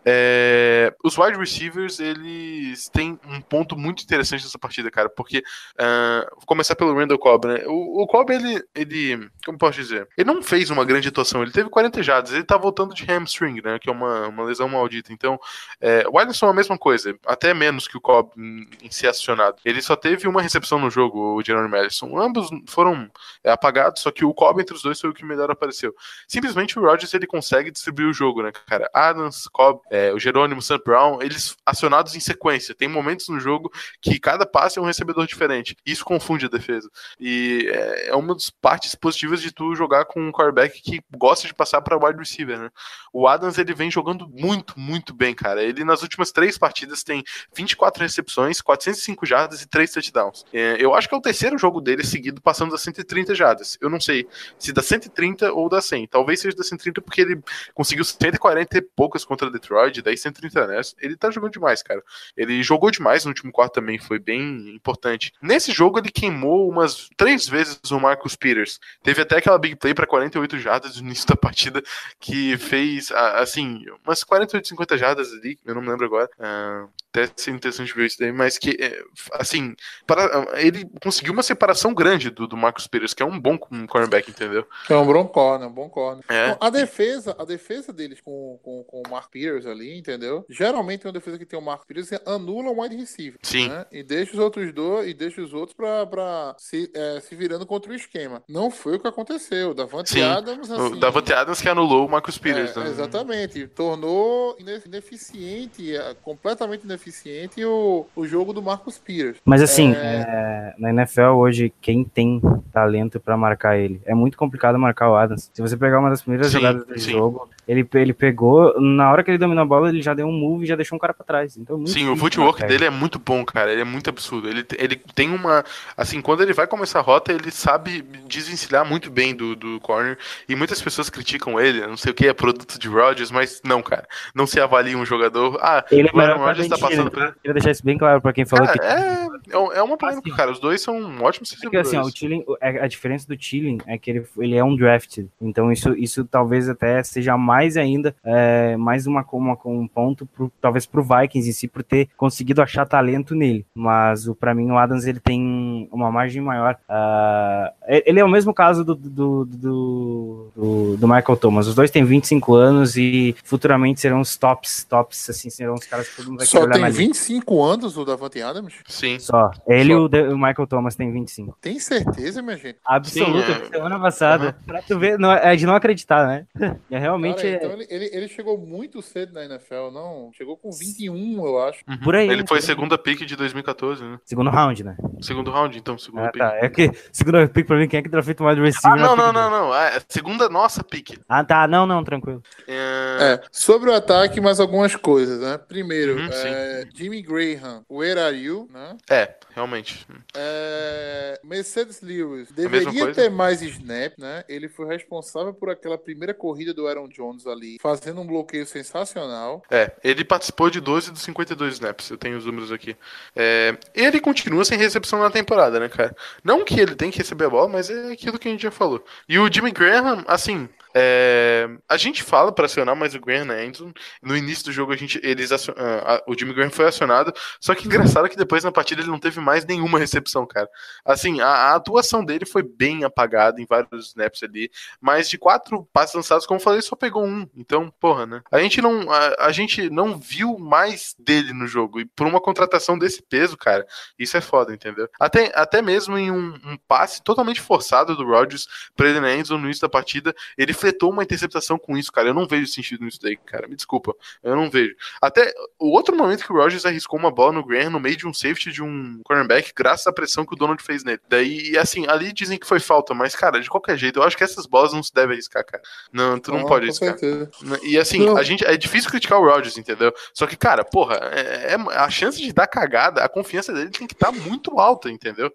é, os wide receivers, eles têm um ponto muito interessante nessa partida, cara, porque uh, vou começar pelo Randall Cobb, né? O, o Cobb, ele, ele, como posso dizer, ele não fez uma grande atuação, ele teve 40 jardas, ele tá voltando de hamstring, né? Que é uma, uma lesão maldita. Então, é, o Wilderson é a mesma coisa, até menos que o Cobb em, em ser acionado. Ele só teve uma recepção no jogo, o Jerome Madison. Ambos foram é, apagados, só que o Cobb entre os dois foi o que melhor apareceu. Simplesmente o Rodgers ele consegue distribuir o jogo, né, cara? Adams, Cobb, é, o Jerônimo, Sam Brown, eles acionados em sequência. Tem momentos no jogo que cada passe é um recebedor diferente. Isso confunde a defesa. E é, é uma das partes positivas de tu jogar com um quarterback que gosta de passar para wide receiver, né? O Adams ele vem jogando muito, muito bem, cara. Ele nas últimas três partidas tem 24 recepções, 405 jardas e 3 touchdowns. É, eu acho que é o terceiro jogo dele seguido passando das 130 jardas. Eu não sei se da 130 ou da 100. Talvez seja da 130 porque ele conseguiu 140 e poucas contra Detroit, daí 130 nessa. Ele tá jogando demais, cara. Ele jogou demais no último quarto também, foi bem importante. Nesse jogo ele queimou umas três vezes o Marcus Peters. Teve até aquela big play para 48 jardas no início da partida que fez, assim, umas 48, 50 jardas ali, eu não me lembro agora. Uh, até seria interessante ver isso daí, mas que, é, assim, para, ele conseguiu uma separação grande do, do Marcus Peters, que é um bom cornerback, entendeu? É um bom corner, um bom corner. É. A defesa, a defesa deles com, com, com o Mark Peters ali, entendeu? Geralmente uma defesa que tem o Mark Peters anula o wide receiver. Sim. Né? E deixa os outros dois, e deixa os outros pra, pra se, é, se virando contra o esquema. Não foi o que aconteceu. Davante Sim. Adams, assim... O Davante Adams que anulou o Marcus Peters. É, né? Exatamente. Tornou ineficiente, é, completamente ineficiente suficiente o, o jogo do Marcos Pires. Mas assim, é, na NFL hoje, quem tem talento pra marcar ele? É muito complicado marcar o Adams. Se você pegar uma das primeiras Sim, jogadas do sim. jogo, ele, ele pegou, na hora que ele dominou a bola, ele já deu um move e já deixou um cara pra trás. Então, é Sim, o footwork dele é muito bom, cara. Ele é muito absurdo. Ele, ele tem uma. Assim, quando ele vai começar a rota, ele sabe desvencilhar muito bem do, do corner. E muitas pessoas criticam ele, não sei o que, é produto de Rodgers, mas não, cara. Não se avalia um jogador. Ah, Ele é o Aaron melhor Rodgers tá passando por. Queria deixar isso bem claro pra quem falou Cara, que é, é, é uma polêmica, Assim, cara. Os dois são ótimos Porque assim, ó, o. Tilling, a diferença do Tilling é que ele, ele é um drafted. Então isso, isso talvez até seja mais ainda, é, mais uma, uma, um ponto pro, talvez pro Vikings em si, por ter conseguido achar talento nele. Mas o para mim o Adams ele tem uma margem maior. Ah, ele é o mesmo caso do, do, do, do, do Michael Thomas. Os dois têm 25 anos e futuramente serão os tops, tops, assim, serão os caras que todo mundo vai Só tem na liga. 25 anos o Davante Adams? Sim. Só. Ele e Só. o, De- o Michael Thomas têm 25. Tem certeza, minha gente? Absoluta, Sim, é. semana passada. Pra tu ver, não, é de não acreditar, né? É realmente é então ele, ele, ele chegou muito cedo na NFL, não? Chegou com 21, eu acho. por aí. Ele foi segunda pick de 2014, né? Segundo round, né? Segundo round, então, segundo Ah, pick. tá. É que segundo pick pra mim, quem é que draftou mais receiver? Ah, não, não, não, não. É segunda nossa pick. Ah, tá. Não, não, tranquilo. É, É, sobre o ataque, mais algumas coisas, né? Primeiro, Uhum, é, Jimmy Graham, where are you, né? é, realmente. É, Mercedes Lewis deveria ter mais snap, né? Ele foi responsável por aquela primeira corrida do Aaron Jones ali, fazendo um bloqueio sensacional. É, ele participou de 12 dos 52 snaps, eu tenho os números aqui. É, ele continua sem recepção na temporada, né, cara? Não que ele tem que receber a bola, mas é aquilo que a gente já falou. E o Jimmy Graham, assim, é, a gente fala pra acionar, mas o Graham é Anderson. No início do jogo, a gente, eles acion- ah, a- o Jimmy Graham foi acionado, só que engraçado que depois na partida ele não teve mais nenhuma recepção, cara. Assim, a, a atuação dele foi bem apagada em vários snaps ali, mas de quatro passes lançados, como eu falei, só pegou um. Então, porra, né? A gente não, a, a gente não viu mais dele no jogo. E por uma contratação desse peso, cara, isso é foda, entendeu? Até, até mesmo em um, um passe totalmente forçado do Rodgers pra ele na endzone no início da partida, ele fletou uma interceptação com isso, cara. Eu não vejo sentido nisso daí, cara. Me desculpa. Eu não vejo. Até o outro momento que o Rodgers arriscou uma bola no Graham no meio de um safety de um cornerback, graças à pressão que o Donald fez nele. Daí, assim, ali dizem que foi falta, mas, cara, de qualquer jeito, eu acho que essas bolas não se deve arriscar, cara. Não, tu não Ah, pode arriscar. certeza. E assim, Não. a gente é difícil criticar o Rodgers, entendeu? Só que, cara, porra, é, é- a chance de dar cagada, a confiança dele tem que estar muito alta, entendeu?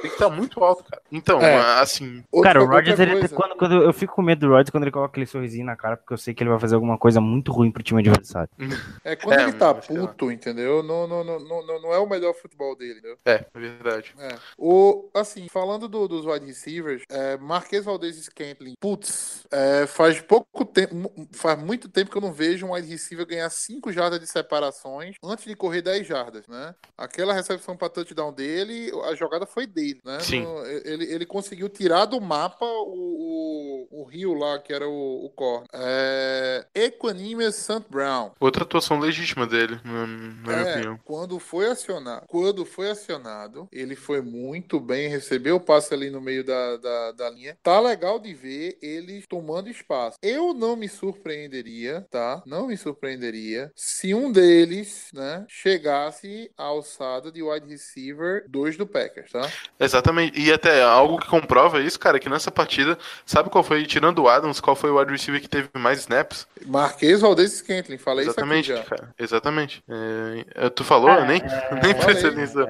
Tem que estar muito alta, cara. Então, É. assim, cara, o outra Rodgers, ele, coisa- quando, quando eu fico com medo do Rodgers quando ele coloca aquele sorrisinho na cara, porque eu sei que ele vai fazer alguma coisa muito ruim pro time adversário. É quando É, ele tá não. puto, entendeu? Não, não, não, não, não- é o melhor futebol dele, entendeu? é, é verdade. É. O, assim, falando do- dos wide receivers, é, Marquês Valdez Scantling, putz, é, faz pouco tempo, faz muito tempo que eu não vejo um wide receiver ganhar 5 jardas de separações antes de correr 10 jardas, né? Aquela recepção para touchdown dele, a jogada foi dele, né? Sim. No- ele, ele conseguiu tirar do mapa o, o, o rio lá, que era o, o corner. É, St. Brown. Outra atuação legítima dele, na, na minha É, opinião. quando foi acionado, quando foi acionado, ele foi muito bem, recebeu o passe ali no meio da, da, da linha. Tá legal de ver ele tomando espaço. Eu não me surpreenderia, tá? Não me surpreenderia se um deles, né, chegasse à alçada de wide receiver 2 do Packers, tá? Exatamente. E até algo que comprova isso, cara, é que nessa partida, sabe qual foi, tirando o Adams, qual foi o wide receiver que teve mais snaps? Marquês Valdez Scantling, falei Exatamente, isso aqui já. cara. Exatamente. É, tu falou, eu nem, nem prestei falei. atenção.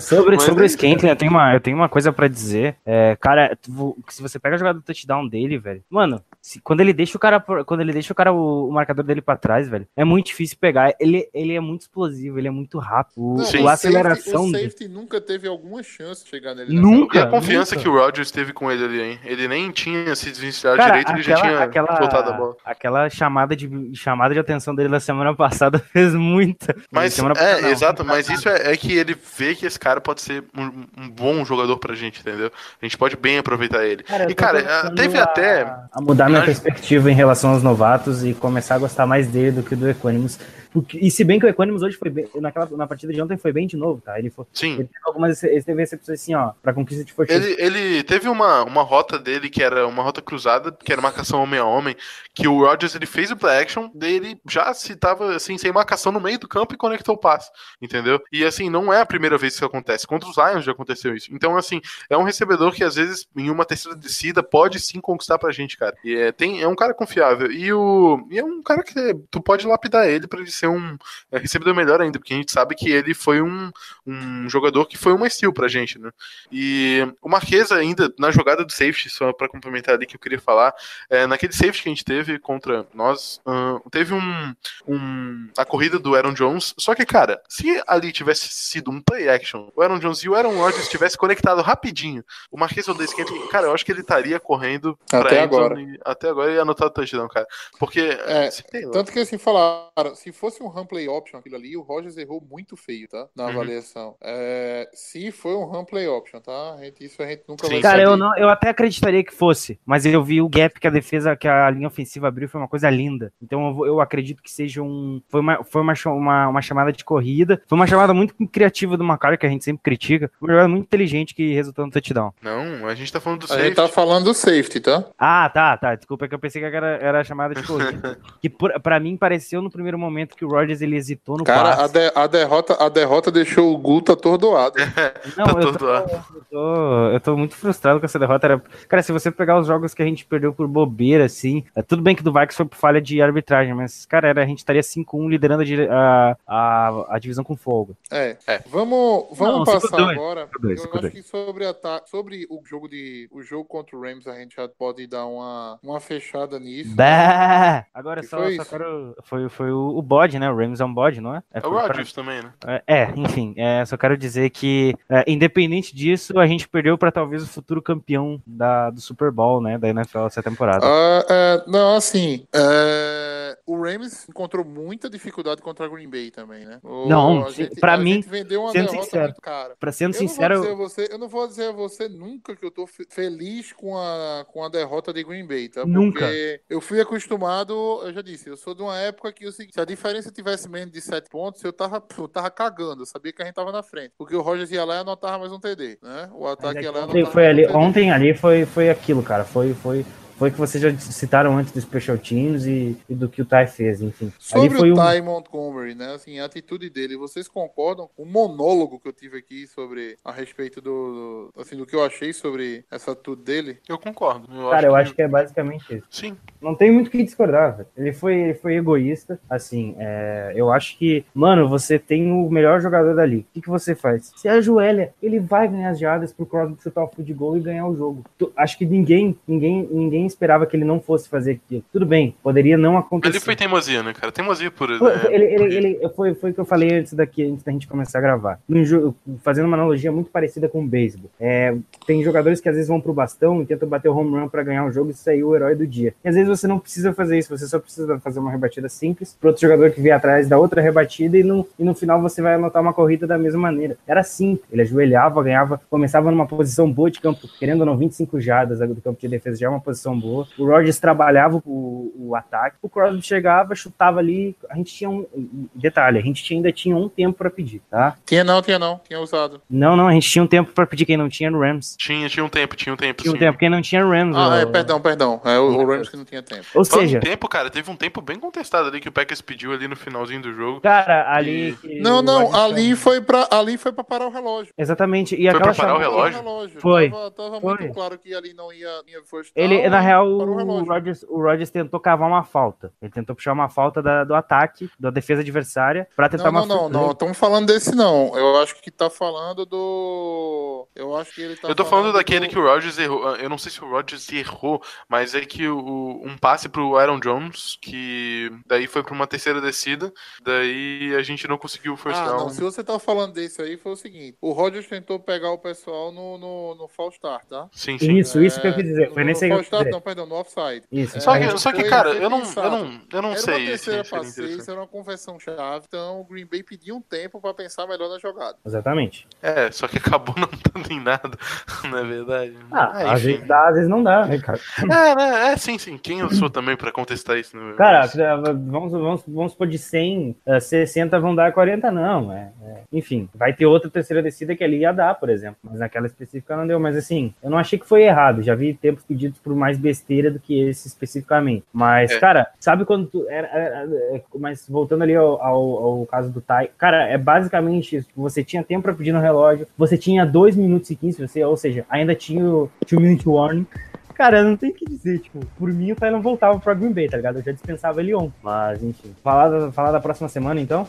Sobre, Mas sobre é o Scantling, eu tenho uma, eu tenho uma coisa pra dizer. É, cara, tu- se você pega a jogada do touchdown dele, velho, mano, se- quando ele deixa o cara, quando ele deixa o cara, o, o marcador dele pra trás, velho, é muito difícil pegar. Ele, ele é muito explosivo, ele é muito rápido. O, Não, o aceleração safety, o dele. safety nunca teve alguma chance de chegar nele. né? Nunca. E a confiança nunca. que o Rodgers teve com ele ali, hein? Ele nem tinha se desvencilhado Cara, direito, ele já tinha soltado a bola. aquela chamada de, chamada de atenção dele da semana passada fez muita. Mas, semana passada é, não, exato, mas isso é, é que ele vê que esse cara pode ser um, um bom jogador pra gente, entendeu? A gente pode bem aproveitar ele. Cara, e, cara, teve a- até. A mudar minha minha perspectiva em relação aos novatos e começar a gostar mais dele do que do Equanimus. Porque- E se bem que o Equanimus hoje foi bem, naquela, na partida de ontem foi bem de novo, tá? Ele, foi, Sim. ele teve algumas ele teve recepções assim, ó, pra conquista de fortuna. Ele, ele teve uma, uma rota dele que era uma rota cruzada, que era marcação homem a homem, que o Rodgers ele fez o play action, daí ele já se tava assim, sem marcação no meio do campo e conectou o passe, entendeu? E assim, não é a primeira vez que isso acontece. Contra os Lions já aconteceu isso. Então, assim, é um recebedor que às vezes, em uma terceira descida, pode sim conquistar pra gente, cara. E é, tem, é um cara confiável. E, o, e é um cara que tu pode lapidar ele pra ele ser um é, recebedor melhor ainda, porque a gente sabe que ele foi um, um jogador que foi uma steal pra gente, né? E o Marquesa ainda, na jogada do safety, só pra complementar ali que eu queria falar, é, naquele safety que a gente teve contra nós, ahn, teve um, um- a corrida do Aaron Jones, só que, cara, se ali tivesse sido um play action, o Aaron Jones e o Aaron Rodgers tivessem conectado rapidinho, o Marquesa Valdez cara, eu acho que ele estaria correndo pra Até agora. Até agora e anotado o touchdown, cara. Porque, É. Tanto que assim falaram, se fosse um run play option aquilo ali, o Rogers errou muito feio, tá? Na Uhum. avaliação. É, se foi um run play option, tá? A gente- isso a gente nunca Sim. vai Cara, saber. eu, não, eu até acreditaria que fosse, mas eu vi o gap que a defesa, que a linha ofensiva abriu, foi uma coisa linda. Então eu, eu acredito que seja um. Foi, uma, foi uma, uma, uma chamada de corrida. Foi uma chamada muito criativa do Macario, que a gente sempre critica. Uma jogada muito inteligente que resultou no touchdown. Não, a gente tá falando do A safety. gente tá falando do safety, tá? Ah, tá, tá. Desculpa, é que eu pensei que era, era a chamada de corrida. que por, pra mim pareceu no primeiro momento que o Rodgers ele hesitou no Cara, a, passe. de- a derrota, a derrota deixou o Guto atordoado. Não, tá eu tô, atordoado. eu, tô, eu tô muito frustrado com essa derrota. Era- Cara, se você pegar os jogos que a gente perdeu por bobeira, assim, é tudo bem que do Vikings foi por falha de arbitragem, mas, cara, era, a gente estaria 5-1 liderando a, a, a, a divisão com folga. É. É. Vamos, vamos Não, passar 5-2, agora. 5-2, eu 5-2. acho que sobre, sobre o jogo de o jogo contra o Rams a gente já pode dar uma, uma fechada nisso. Bah! Agora só, foi só quero. Foi, foi o, o bode, né? O Rams é um bode, não é? É o foi pra- Rodgers também, né? É, É, enfim, é, só quero dizer que, é, independente disso, a gente perdeu para talvez o futuro campeão da, do Super Bowl, né, da NFL essa temporada. Ah, é, não, assim, é, o Rams encontrou muita dificuldade contra a Green Bay também, né? O- Não, a sim, gente- pra a mim, gente vendeu uma sendo derrota sincero, muito cara. Pra sendo Eu não, sincero, vou dizer a você, eu não vou dizer a você nunca que eu tô fe- feliz com a, com a derrota de Green Bay, tá? Nunca. Porque eu fui acostumado, eu já disse, eu sou de uma época que o seguinte, se a diferença tivesse menos de 7 pontos, eu tava, eu tava cagando, eu sabia que a gente tava na frente. Porque o Rogers ia lá e anotava mais um TD, né? O ataque é ia lá e ontem, anotava foi um ali, TD. ontem ali foi, foi aquilo, cara. Foi, foi, foi que vocês já citaram antes do Special Teams e, e do que o Ty fez, enfim. ali Sobre foi o um. Ty Montgomery, né? Assim, a atitude dele, vocês concordam com o monólogo que eu tive aqui sobre a respeito do, do- assim, do que eu achei sobre essa atitude dele? Eu concordo. Eu Cara, eu acho que é basicamente isso. Sim. Não tem muito o que discordar, velho. Ele foi, ele foi egoísta. Assim, é, eu acho que, mano, você tem o melhor jogador dali. O que, que você faz? Você ajoelha, ele vai ganhar as jardas pro Crosby chutar o goal e ganhar o jogo. Tu- acho que ninguém, ninguém, ninguém esperava que ele não fosse fazer aquilo. Tudo bem, poderia não acontecer. Ele foi teimosia, né, cara? Teimosia por. Foi, né, ele, ele, ele- foi, foi o que eu falei antes daqui, antes da gente começar a gravar. Jogo, fazendo uma analogia muito parecida com o beisebol. É, tem jogadores que às vezes vão pro bastão e tentam bater o home run pra ganhar o jogo e sair o herói do dia. E às vezes você não precisa fazer isso, você só precisa fazer uma rebatida simples pro outro jogador que vier atrás da outra rebatida e no, e no final você vai anotar uma corrida da mesma maneira. Era assim, ele ajoelhava, ganhava, começava numa posição boa de campo, querendo ou não, 25 jardas do campo de defesa já é uma posição boa. O Rodgers trabalhava o, o ataque, o Crosby chegava, chutava ali, a gente tinha um detalhe, a gente tinha- ainda tinha um tempo pra pedir, tá? Tinha não, tinha não, tinha usado. Não, não, a gente tinha um tempo pra pedir quem não tinha no Rams. Tinha, tinha um tempo, tinha um tempo. Tinha um sim. tempo, quem não tinha no Rams. Ah, o- é, perdão, perdão. É o, o Rams que não tinha tempo. Ou Falando seja, em tempo, cara, teve um tempo bem contestado ali que o Packers pediu ali no finalzinho do jogo. cara, ali. que Não, não, ali foi pra, ali foi pra parar o relógio. Exatamente. E Foi aquela pra parar o chamada- relógio? Foi. Tava, tava Foi. muito claro que ali não ia, ia Ele, na e real, o. Rodgers, o Rodgers tentou cavar uma falta. Ele tentou puxar uma falta da- do ataque, da defesa adversária, pra tentar Não, uma não, não, não, estamos falando desse não. Eu acho que tá falando do. Eu acho que ele tá eu tô falando do- daquele que o Rodgers errou. Eu não sei se o Rodgers errou, mas é que o, um passe pro Aaron Jones, que daí foi pra uma terceira descida, daí a gente não conseguiu o first Ah, down. não, se você tá falando desse aí, foi o seguinte: o Rodgers tentou pegar o pessoal no, no, no false start, tá? Sim, sim. Isso, isso que eu quis dizer. no- Foi nesse aí start, dizer. Não, perdão, no offside. Isso. Só É, que, só que cara, eu não, eu não, eu não Era sei. uma se terceira era uma conversão chave, então o Green Bay pediu um tempo pra pensar melhor na jogada. Exatamente. É, só que acabou não dando tem nada, não é verdade? Ah, às vezes dá, às vezes não dá, né, cara? É, né? é, sim, sim. Quem eu sou também pra contestar isso? Né? Cara, vamos, vamos, vamos supor de 100, eh, 60 vão dar 40, não. É, é. Enfim, vai ter outra terceira descida que ali ia dar, por exemplo. Mas naquela específica não deu. Mas assim, eu não achei que foi errado. Já vi tempos pedidos por mais besteira do que esse especificamente. Mas, É. cara, sabe quando tu. Era, era- é, mas voltando ali ao, ao, ao caso do Tai, cara, é basicamente isso. Você tinha tempo pra pedir no relógio, você tinha 2 minutos e 15, você, ou seja, ainda tinha o 2 minute warning. Cara, não tem o que dizer, tipo, por mim o Tai não voltava pra Green Bay, tá ligado? Eu já dispensava ele on. Mas, enfim. Falar, da- falar da próxima semana, então?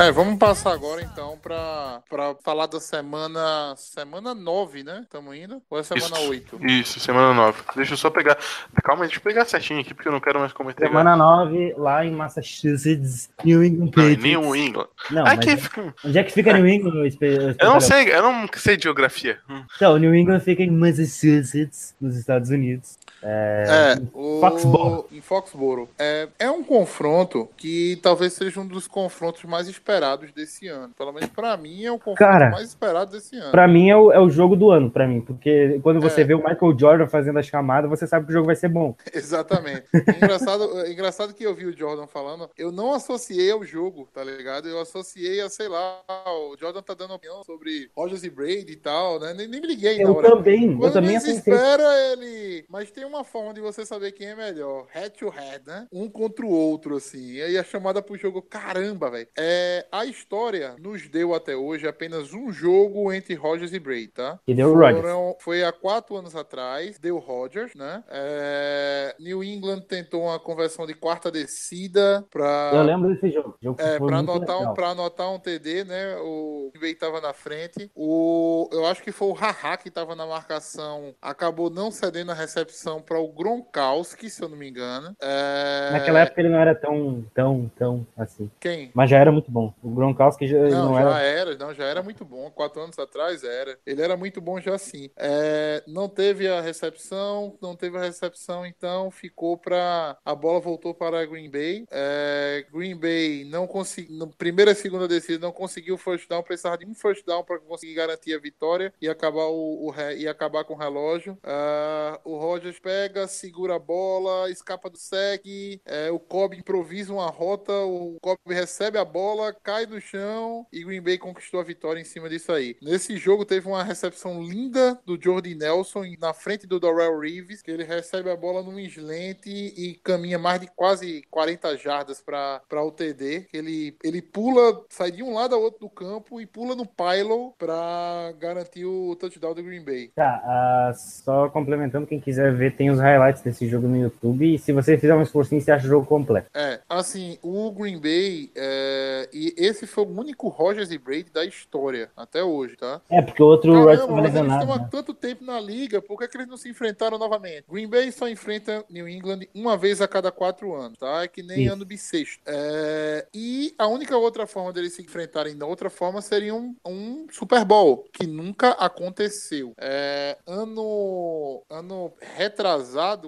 É, vamos passar agora então pra, pra falar da semana. Semana 9, né? Estamos indo? Ou é semana Isso. 8? Isso, semana 9. Deixa eu só pegar. Calma aí, deixa eu pegar certinho aqui, porque eu não quero mais cometer. Semana 9, lá em Massachusetts, New England Não. New England. Não, Aqui mas fica. onde é que fica New England? o espe- o Eu não sei, eu não sei de geografia. Então, New England fica em Massachusetts, nos Estados Unidos. É, o... Foxborough. em Foxborough. É, é um confronto que talvez seja um dos confrontos mais esperados desse ano. Pelo menos pra mim é o confronto Cara, mais esperado desse ano. Pra mim é o, é o jogo do ano, pra mim. Porque quando você É. vê o Michael Jordan fazendo a chamada, você sabe que o jogo vai ser bom. Exatamente. engraçado, engraçado que eu vi o Jordan falando, eu não associei ao jogo, tá ligado? Eu associei a, sei lá, o Jordan tá dando opinião sobre Rogers e Brady e tal, né? Nem, nem me liguei Eu hora. também, eu Quando também menos pensei. espera ele. Mas tem uma forma de você saber quem é melhor. Head to head, né? Um contra o outro, assim. E aí a chamada pro jogo, caramba, velho. É, a história nos deu até hoje apenas um jogo entre Rogers e Brady, tá? E deu. Foram- Foi há quatro anos atrás, deu Rogers, né? É, New England tentou uma conversão de quarta descida pra. Eu lembro desse jogo. jogo É, pra anotar, um, pra anotar um TD, né? O Bay tava na frente. O, eu acho que foi o Haha que tava na marcação. Acabou não cedendo a recepção para o Gronkowski, se eu não me engano. É, Naquela época ele não era tão, tão, tão assim. Quem? Mas já era muito bom. O Gronkowski já Não, não, já era. era. não, já era muito bom. Quatro anos atrás era. Ele era muito bom já sim. É, não teve a recepção, não teve a recepção, então ficou para a bola voltou para Green Bay. É, Green Bay não conseguiu, primeira e segunda descida não conseguiu o first down, precisava de um first down para conseguir garantir a vitória e acabar o, o re- e acabar com o relógio. Ah, o Rogers pega, segura a bola, escapa do sec, é, o Cobb improvisa uma rota, o Cobb recebe a bola, cai no chão e Green Bay conquistou a vitória em cima disso aí. Nesse jogo teve uma recepção linda do Jordi Nelson na frente do Dorrell Reeves, que ele recebe a bola num slant e caminha mais de quase 40 jardas para o TD. Ele, ele pula, sai de um lado ao outro do campo e pula no pylon para garantir o touchdown do Green Bay. Tá, ah, só complementando, quem quiser ver, tem os highlights desse jogo no YouTube. E se você fizer um esforcinho, você acha o jogo completo. É, assim, o Green Bay, é, e esse foi o único Rogers e Brady da história, até hoje, tá? É, porque o outro Rodgers Caramba, eles estão há tanto tempo na liga, por que, que eles não se enfrentaram novamente? Green Bay só enfrenta New England uma vez a cada quatro anos, tá? É que nem Isso. ano bissexto. É, e a única outra forma deles se enfrentarem da outra forma seria um, um Super Bowl, que nunca aconteceu. É, ano, ano retrasado,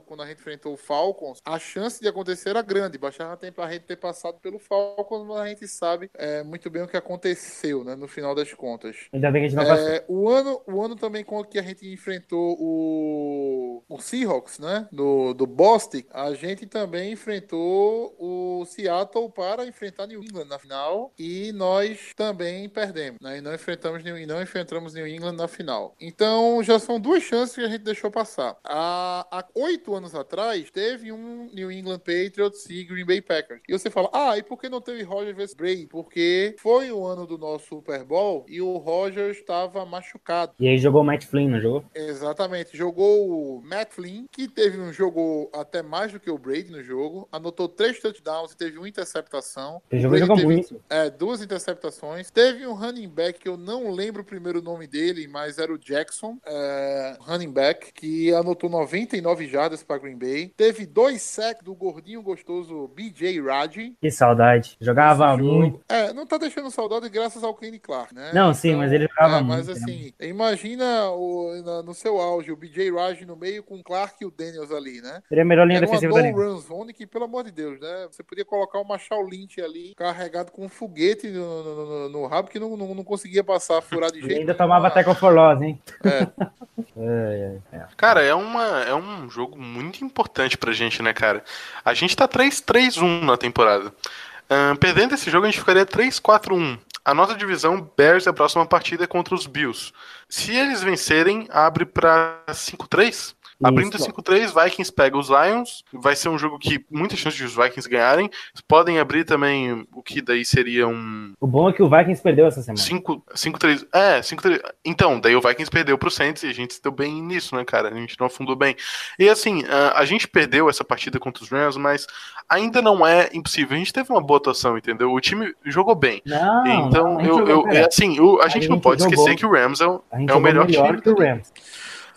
quando a gente enfrentou o Falcons, a chance de acontecer era grande. Bastava tempo a gente ter passado pelo Falcons, mas a gente sabe é, muito bem o que aconteceu, né? No final das contas. Ainda bem que a gente não passou. É, o, ano, o ano também com que a gente enfrentou o, o Seahawks, né? Do, do Boston, a gente também enfrentou o Seattle para enfrentar New England na final e nós também perdemos, né? E não enfrentamos New, e não enfrentamos New England na final. Então já são duas chances que a gente deixou passar. Há, há oito anos atrás teve um New England Patriots e Green Bay Packers. E você fala, ah, e por que não teve Rogers vs Brady? Porque foi o ano do nosso Super Bowl e o Rogers estava machucado. E aí jogou o Matt Flynn, não jogou? Exatamente. Jogou o Matt Flynn, que teve um jogo até mais do que o Brady no jogo. Anotou três touchdowns e teve uma interceptação. Ele jogou, jogou muito. é, duas interceptações. Teve um running back que eu não lembro o primeiro nome dele, mas era o Jackson, é, running back, que anotou 89 jardas para Green Bay. Teve dois sacks do gordinho gostoso BJ Raji. Que saudade. Jogava muito. É, não tá deixando saudade graças ao Kenny Clark, né? Não, sim, mas ele jogava é, Mas muito, assim, imagina o, na- no seu auge o BJ Raji no meio com o Clark e o Daniels ali, né? Seria a melhor linha Era uma defensiva da no liga. run zone que, pelo amor de Deus, né? Você podia colocar uma Shaw Lynch ali carregado com um foguete no, no- no- no rabo que não, não, não conseguia passar, furar de E jeito ainda nenhum. tomava tackle for loss, hein? É. É, é, é. Cara, é, uma, é um jogo muito importante pra gente, né, cara? A gente tá 3-3-1 na temporada. Perdendo esse jogo, a gente ficaria 3-4-1. A nossa divisão Bears, a próxima partida é contra os Bills. Se eles vencerem, abre pra 5-3. Abrindo Isso. 5-3, Vikings pega os Lions. Vai ser um jogo que muita chance de os Vikings ganharem. Podem abrir também o que daí seria um O bom é que o Vikings perdeu essa semana. 5-3. É, 5-3. Então, daí o Vikings perdeu pro Saints e a gente se deu bem nisso, né, cara? A gente não afundou bem. E assim, a, a gente perdeu essa partida contra os Rams, mas ainda não é impossível. A gente teve uma boa atuação, entendeu? O time jogou bem. Não, então, não, a gente eu, eu, é assim, o- a gente não gente pode jogou- esquecer que o Rams é o, A gente é o melhor, melhor time. que o Rams.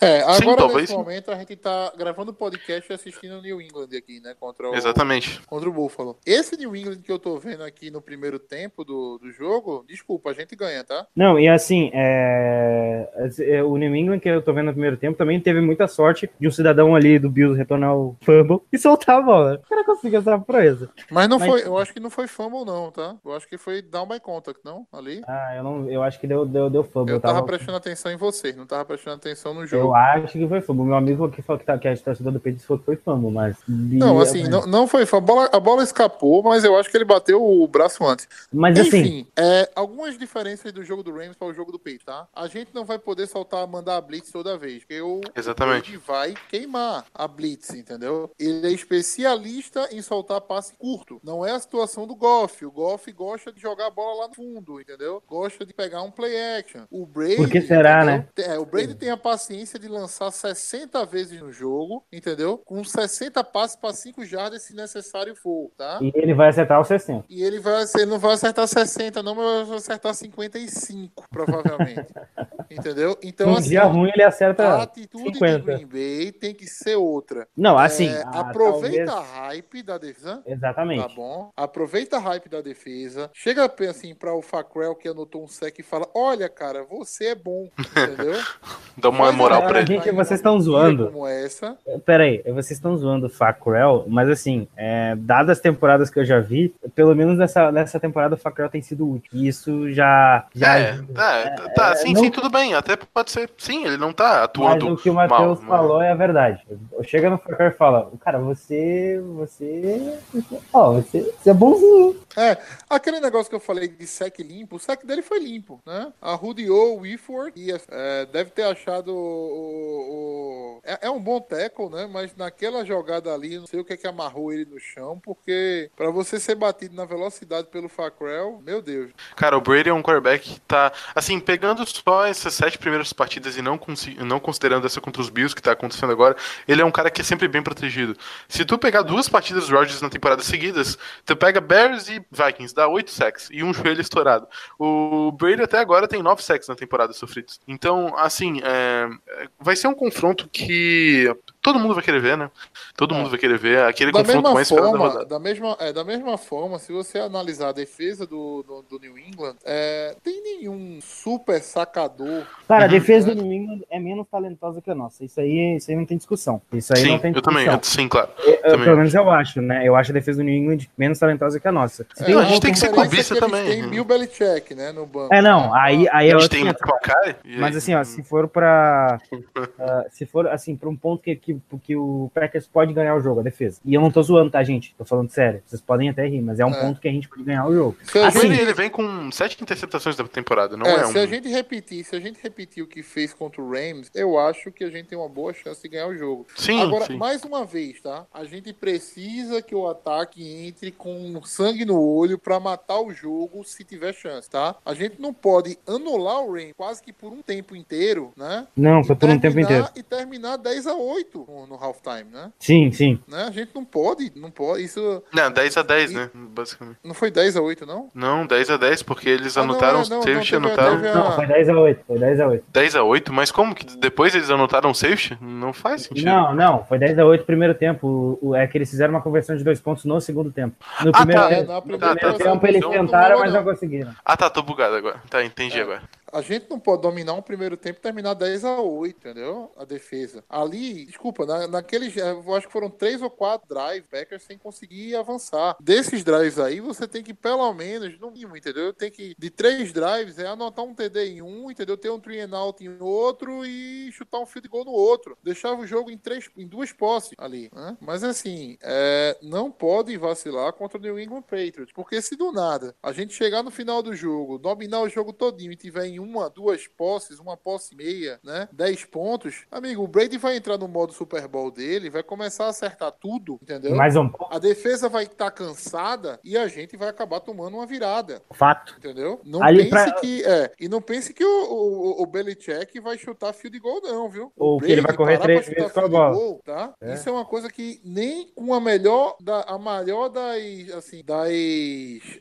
É, agora Sim, talvez nesse sim. momento a gente tá gravando podcast e assistindo o New England aqui, né? Contra o, Exatamente. contra o Buffalo. Esse New England que eu tô vendo aqui no primeiro tempo do, do jogo, desculpa, a gente ganha, tá? Não, e assim, é, é, o New England que eu tô vendo no primeiro tempo também teve muita sorte de um cidadão ali do Bills retornar o fumble e soltar a bola. O cara conseguiu essa proeza. Mas não Mas- foi, eu acho que não foi fumble não, tá? Eu acho que foi down by contact, não? Ali. Ah, eu, não, eu acho que deu, deu, deu fumble. Eu tava tava- prestando atenção em você, não tava prestando atenção no jogo. Eu acho que foi fumble. Meu amigo que falou que, tá, que a torcida do Patriots falou que foi fumble, mas... Não, assim, não, não foi fumble. A bola, a bola escapou, mas eu acho que ele bateu o braço antes. Mas assim, Enfim, é, algumas diferenças do jogo do Rams para o jogo do Patriots, tá? A gente não vai poder soltar, mandar a blitz toda vez, porque o Exatamente. ele vai queimar a blitz, entendeu? Ele é especialista em soltar passe curto. Não é a situação do Goff. O Goff gosta de jogar a bola lá no fundo, entendeu? Gosta de pegar um play action. O Brady, Por que será, entendeu? né? É, o Brady tem a paciência de lançar 60 vezes no jogo, entendeu? Com 60 passes para 5 jardas se necessário for, tá? e ele vai acertar os 60. E ele vai, ele não vai acertar 60, não, mas vai acertar 55, provavelmente. Entendeu? Então, um assim, dia ruim ele a acerta atitude 50. de Green Bay tem que ser outra. Não, assim, É, ah, aproveita talvez- a hype da defesa. Exatamente. Tá bom. Aproveita a hype da defesa. Chega assim pra o Facrell que anotou um sec e fala: Olha, cara, você é bom. Entendeu? Dá uma moral pra ele. gente- vocês estão zoando. Como essa. Pera aí, vocês estão zoando o Facrell, mas assim, é, dadas as temporadas que eu já vi, pelo menos nessa, nessa temporada o Facrell tem sido útil. E isso já. já É, é, tá, sim, não- sim, tudo bem. Até pode ser. Sim, ele não tá Mas atuando o que o Matheus mal, falou é a verdade. Chega no Facrell e fala, cara, você. Você. Ó, você, você é bonzinho. hein?" É, aquele negócio que eu falei de sec limpo, o sec dele foi limpo, né? Arrudeou o Whitford e é, deve ter achado o. o- é, é um bom tackle, né? Mas naquela jogada ali, não sei o que é que amarrou ele no chão, porque pra você ser batido na velocidade pelo Facrell, meu Deus. Cara, o Brady é um quarterback que tá. Assim, pegando só essas sete primeiras partidas e não, não considerando essa contra os Bills que tá acontecendo agora, ele é um cara que é sempre bem protegido. Se tu pegar duas partidas dos Rodgers na temporada seguidas, tu pega Bears e Vikings, dá oito sacks e um joelho estourado. O Brady até agora tem nove sacks na temporada sofridos. Então, assim, é, vai ser um confronto que todo mundo vai querer ver, né? Todo É. mundo vai querer ver. Aquele Da confronto mesma, mais da forma, rodada. da, mesma, é, da mesma forma, se você analisar a defesa do, do, do New England, é, tem nenhum super sacador. Cara, a Uhum. defesa do New England é menos talentosa que a nossa. Isso aí, isso aí não tem discussão. Isso aí Sim, não tem eu também, discussão. eu- sim, claro. Eu- também pelo menos eu acho, né? Eu acho a defesa do New England menos talentosa que a nossa. É, tem a gente tem que ser clubista é também. Têm Bill Belichick, né, no banco. É, não, aí, aí é A gente tem e Mas assim, ó, se for pra. ah, se for assim, pra um ponto que, que, que o Packers pode ganhar o jogo, a defesa. E eu não tô zoando, tá, gente? Tô falando sério. Vocês podem até rir, mas é um É. ponto que a gente pode ganhar o jogo. Assim, ele, ele vem com sete interceptações da temporada, não é, É, um. se a gente repetir, se a gente repetir o que fez contra o Rams, eu acho que a gente tem uma boa chance de ganhar o jogo. Sim, Agora, sim. mais uma vez, tá? A gente precisa que o ataque entre com sangue no olho pra matar o jogo se tiver chance, tá? A gente não pode anular o Rams quase que por um tempo inteiro, né? Não, foi por um tempo terminar- inteiro. E terminar 10 a 8 no, no halftime, né? Sim, sim. né? A gente não pode, não pode. Isso Não, 10 a 10, né? Basicamente. não foi 10 a 8, não? Não, 10 a 10, porque eles Ah, não, anotaram é, os não, safety, não, teve- anotaram teve a- Não, foi 10 a 8. Foi 10 a 8. 10 a 8, mas como que depois eles anotaram safety? Não faz sentido. Não, não, foi 10 a 8 no primeiro tempo. O, o- é que eles fizeram uma conversão de dois pontos no segundo tempo. No Ah, primeiro, tá, tempo, é, no primeiro versão, tempo eles então não tentaram, mas não não. conseguiram. Ah, tá, tô bugado agora. Tá, É. entendi agora. A gente não pode dominar um primeiro tempo e terminar 10 a 8, entendeu? A defesa. Ali, desculpa, na, naqueles. Eu acho que foram três ou quatro drives, Packers, sem conseguir avançar. Desses drives aí, você tem que, pelo menos, no mínimo, entendeu? Tem que, de três drives, é anotar um TD em um, entendeu? Ter um three and out em outro e chutar um field goal no outro. Deixava o jogo em, três, em duas posses ali. Né? Mas assim, é, não pode vacilar contra o New England Patriots. Porque se do nada a gente chegar no final do jogo, dominar o jogo todinho e tiver em uma, duas posses, uma posse meia, né? 10 pontos, amigo, o Brady vai entrar no modo Super Bowl dele, vai começar a acertar tudo, entendeu? Mais um. A defesa vai estar cansada e a gente vai acabar tomando uma virada. Fato. Entendeu? Não Ali pense pra- que. É, e não pense que o, o, o Belichick vai chutar field goal, não, viu? Ou que ele vai correr três vezes com a bola. goal, tá? É. Isso é uma coisa que nem com a melhor, da, a maior das, assim, das,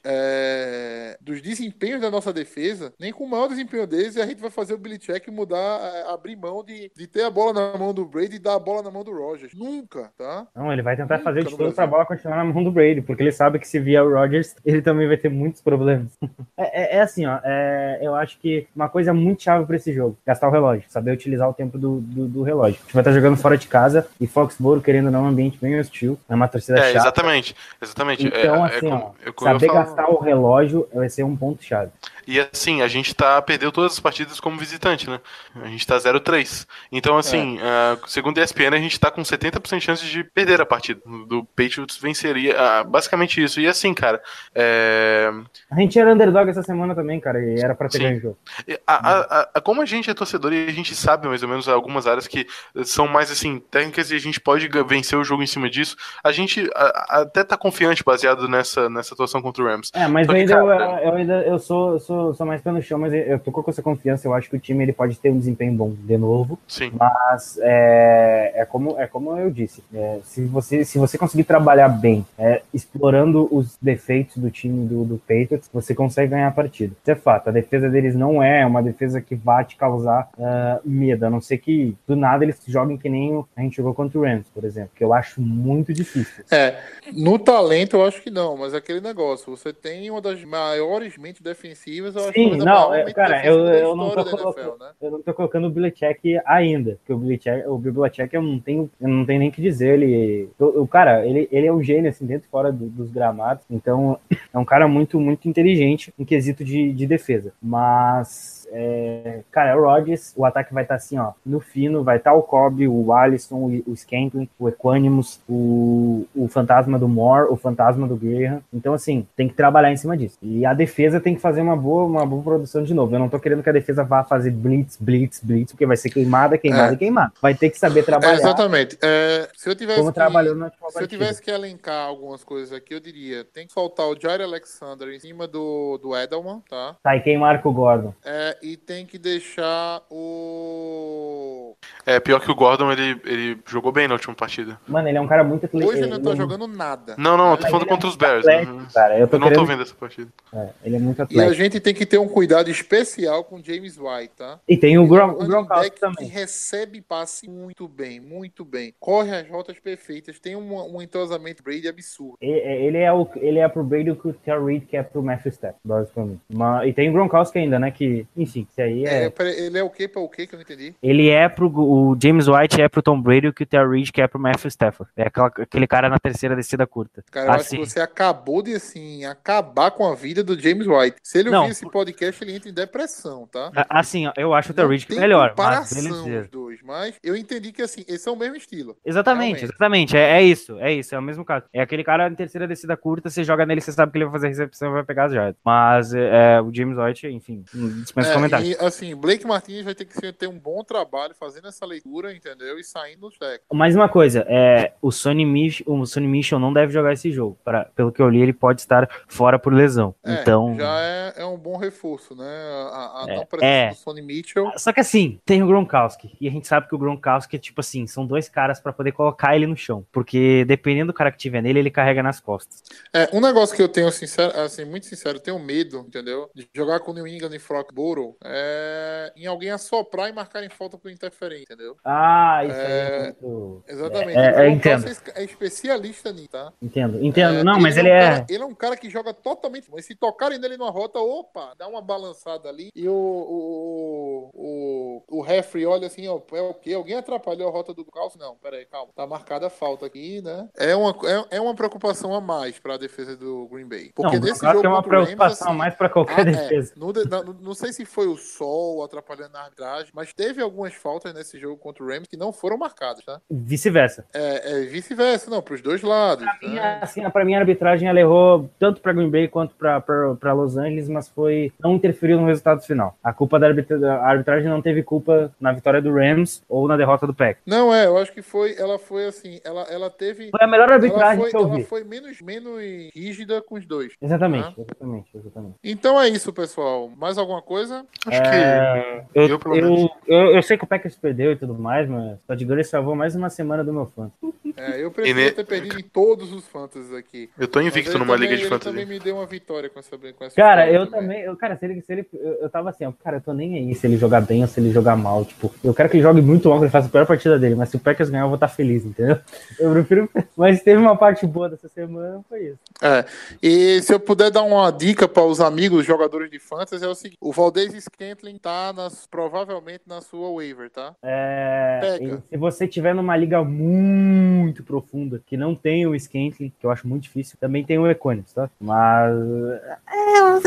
é, dos desempenhos da nossa defesa, nem com o maior desempenho deles, a gente vai fazer o Belichick mudar, é, abrir mão de, de ter a bola na mão do Brady e dar a bola na mão do Rogers. Nunca, tá? Não, ele vai tentar Nunca fazer de no tudo pra bola continuar na mão do Brady, porque ele sabe que se vier o Rodgers, ele também vai ter muitos problemas. É, é- é assim, ó, é, eu acho que uma coisa muito chave pra esse jogo, gastar o relógio, saber utilizar o tempo do, do, do relógio. A gente vai estar jogando fora de casa e Foxborough, querendo ou não, é um ambiente bem hostil, é uma torcida É, chata. exatamente. Exatamente. Então, é, é assim, como- ó, saber falo. gastar o relógio vai ser um ponto chave. E assim, a gente tá perdeu todas as partidas como visitante, né? A gente tá 0-3. Então, assim, ah, segundo a ESPN, a gente tá com 70% de chance de perder a partida. Do Patriots venceria. ah, basicamente isso. E assim, cara, é, A gente era underdog essa semana também, cara, e era pra ter ganho o jogo. A- a- a- como a gente é torcedor e a gente sabe mais ou menos algumas áreas que são mais assim técnicas e a gente pode vencer o jogo em cima disso, a gente até tá confiante baseado nessa, nessa atuação contra o Rams. É, mas Só eu que, ainda, eu, eu ainda eu sou, eu sou, sou mais pé no chão, mas eu tô com essa confiança. Eu acho que o time ele pode ter um desempenho bom de novo. Sim. Mas é, é, como, é como eu disse, é, se, você, se você conseguir trabalhar bem, é, explorando os defeitos do time do, do Patriots, você consegue ganhar a partida. Isso é fato. A defesa deles não é uma defesa que vai te causar ah, medo, a não ser que do nada eles joguem que nem a gente jogou contra o Rams, por exemplo, que eu acho muito difícil. É, no talento eu acho que não, mas é aquele negócio, você tem uma das maiores mentes defensivas, eu acho Sim, talvez a não, maior é, cara, eu, eu não tô colocando, NFL, né? eu não tô colocando o Belichick ainda, porque o Belichick, o Belichick eu não tenho, eu não tenho nem o que dizer, ele, o, o cara, ele, ele é um gênio, assim, dentro e fora do- dos gramados, então é um cara muito, muito inteligente em quesito de, de defesa, mas, é, cara, é o Rodgers, o ataque vai estar assim, ó, no fino, vai estar o Cobb, o Alisson, o, o Scantling, o Equanimus, o, o fantasma do Moore, o fantasma do Graham, então, assim, tem que trabalhar em cima disso, e a defesa tem que fazer uma boa, uma boa produção de novo, eu não tô querendo que a defesa vá fazer blitz, blitz, blitz, porque vai ser queimada, queimada É. e queimada, vai ter que saber É, trabalhar exatamente. É, se eu tivesse como que- Se eu tivesse que elencar algumas coisas aqui, eu diria: tem que soltar o Jair Alexander em cima do, do Edelman, tá? Tá, e quem marca o Gordon? É, e tem que deixar o. É pior que o Gordon, ele, ele jogou bem na última partida. Mano, ele é um cara muito atleta. Hoje ele não tá jogando nada. Não, não, eu tô falando ele é contra os Bears. atlético, né? cara, eu tô Eu não tô querendo- vendo essa partida. É, ele é muito E a atlético. gente tem que ter um cuidado especial com o James White, tá? E tem o, Ele é Gron o Gronkowski também. que recebe passe muito bem, muito bem. Corre as rotas perfeitas, tem um, um entrosamento Brady absurdo. E- Ele é, o, ele é pro Brady o que o Terry Reid quer pro Matthew Stafford, basicamente. Mas, e tem o Gronkowski ainda, né? Que, enfim, isso aí é. É, pera- ele é o que para o que que eu não entendi? Ele é pro. O James White é pro Tom Brady o que o Terry Reid quer pro Matthew Stafford. É aquela- aquele cara na terceira descida curta. Cara, eu acho Assim. que você acabou de assim acabar com a vida do James White. Se ele Não, ouvir esse podcast, ele entra em depressão, tá? Assim, eu acho o Terry Reid melhor, mas comparação beleza. os dois, mas eu entendi que assim, eles são o mesmo estilo. Exatamente, Realmente. exatamente. É, é isso, é isso, é o mesmo caso. É aquele cara em terceira descida curta, você joga nele, você sabe que ele vai fazer a recepção e vai pegar as jardas. Mas é, é, o James White, enfim, dispensa É, vantagem. e assim, Blake Martinez vai ter que ter um bom trabalho fazendo essa leitura, entendeu? E saindo dos técnicos. Mais uma coisa, é, o Sonny Mich o Mitchell não deve jogar esse jogo. Pra, pelo que eu li, ele pode estar fora por lesão. É, então. já é, é um bom reforço, né? A, a É, não presença é. do Sonny Mitchell. Só que assim, tem o Gronkowski. E a gente sabe que o Gronkowski, tipo assim, são dois caras pra poder colocar ele no chão. Porque dependendo do cara que tiver nele, ele carrega nas costas. É, um negócio que eu tenho, sincero, assim, muito sincero, eu tenho medo, entendeu? De jogar com o New England em É em alguém assoprar e marcar em falta por interferência, entendeu? Ah, isso aí É, é muito. Exatamente. É, é, O Gronkowski entendo. é es- é especialista nisso, tá? Entendo, entendo. É, não, mas ele um é. cara- ele é um cara que joga totalmente. Mas se tocarem nele numa rota, opa, dá uma balançada ali. E o, o, o, o referee olha assim, ó, é o quê? Alguém atrapalhou a rota do calço? Não, peraí, calma. Tá marcada a falta aqui, né? É uma, é, é uma preocupação a mais pra defesa do Green Bay. Porque não, nesse jogo é uma contra o Rams, preocupação a assim, mais pra qualquer ah, é. defesa. Não sei se foi o sol atrapalhando a arbitragem, mas teve algumas faltas nesse jogo contra o Rams que não foram marcadas, tá? Vice-versa. É, é vice-versa, não, pros dois lados. Pra mim, né? assim, pra mim, a arbitragem ela errou tanto pra Green Bay quanto pra Los Angeles, mas foi. não interferiu no resultado final. A culpa da arbitra- a arbitragem não teve culpa na vitória do Rams ou na derrota do Pack. Não, é, eu acho que foi, ela foi assim, ela, ela teve. Foi a melhor Ela arbitragem foi, que eu ela vi. foi menos, menos rígida com os dois. Exatamente, Ah. exatamente, exatamente. Então é isso, pessoal. Mais alguma coisa? Acho que. É, eu, eu, pelo eu, eu, eu sei que o Packers perdeu e tudo mais, mas o Todd Gurley salvou mais uma semana do meu fã. É, eu preferia ne- ter perdido em todos os fantasies aqui. Eu tô invicto numa também- liga de ele fantasy. também me deu uma vitória com essa, com essa Cara, eu também, eu, cara, se ele, se ele, eu, eu tava assim, ó, cara, eu tô nem aí se ele jogar bem ou se ele jogar mal, tipo, eu quero que ele jogue muito mal, que ele faça a pior partida dele, mas se o Packers ganhar, eu vou estar feliz, entendeu? Eu prefiro, mas teve uma parte boa dessa semana, foi isso. É. E se eu puder dar uma dica para os amigos os jogadores de fantasy é o seguinte: o Valdez Scantling tá nas, provavelmente na sua waiver, tá? É, Pega. se você tiver numa liga muito profunda, que não tem o Scantling, que eu acho muito difícil, também tem o Econis, tá? Mas,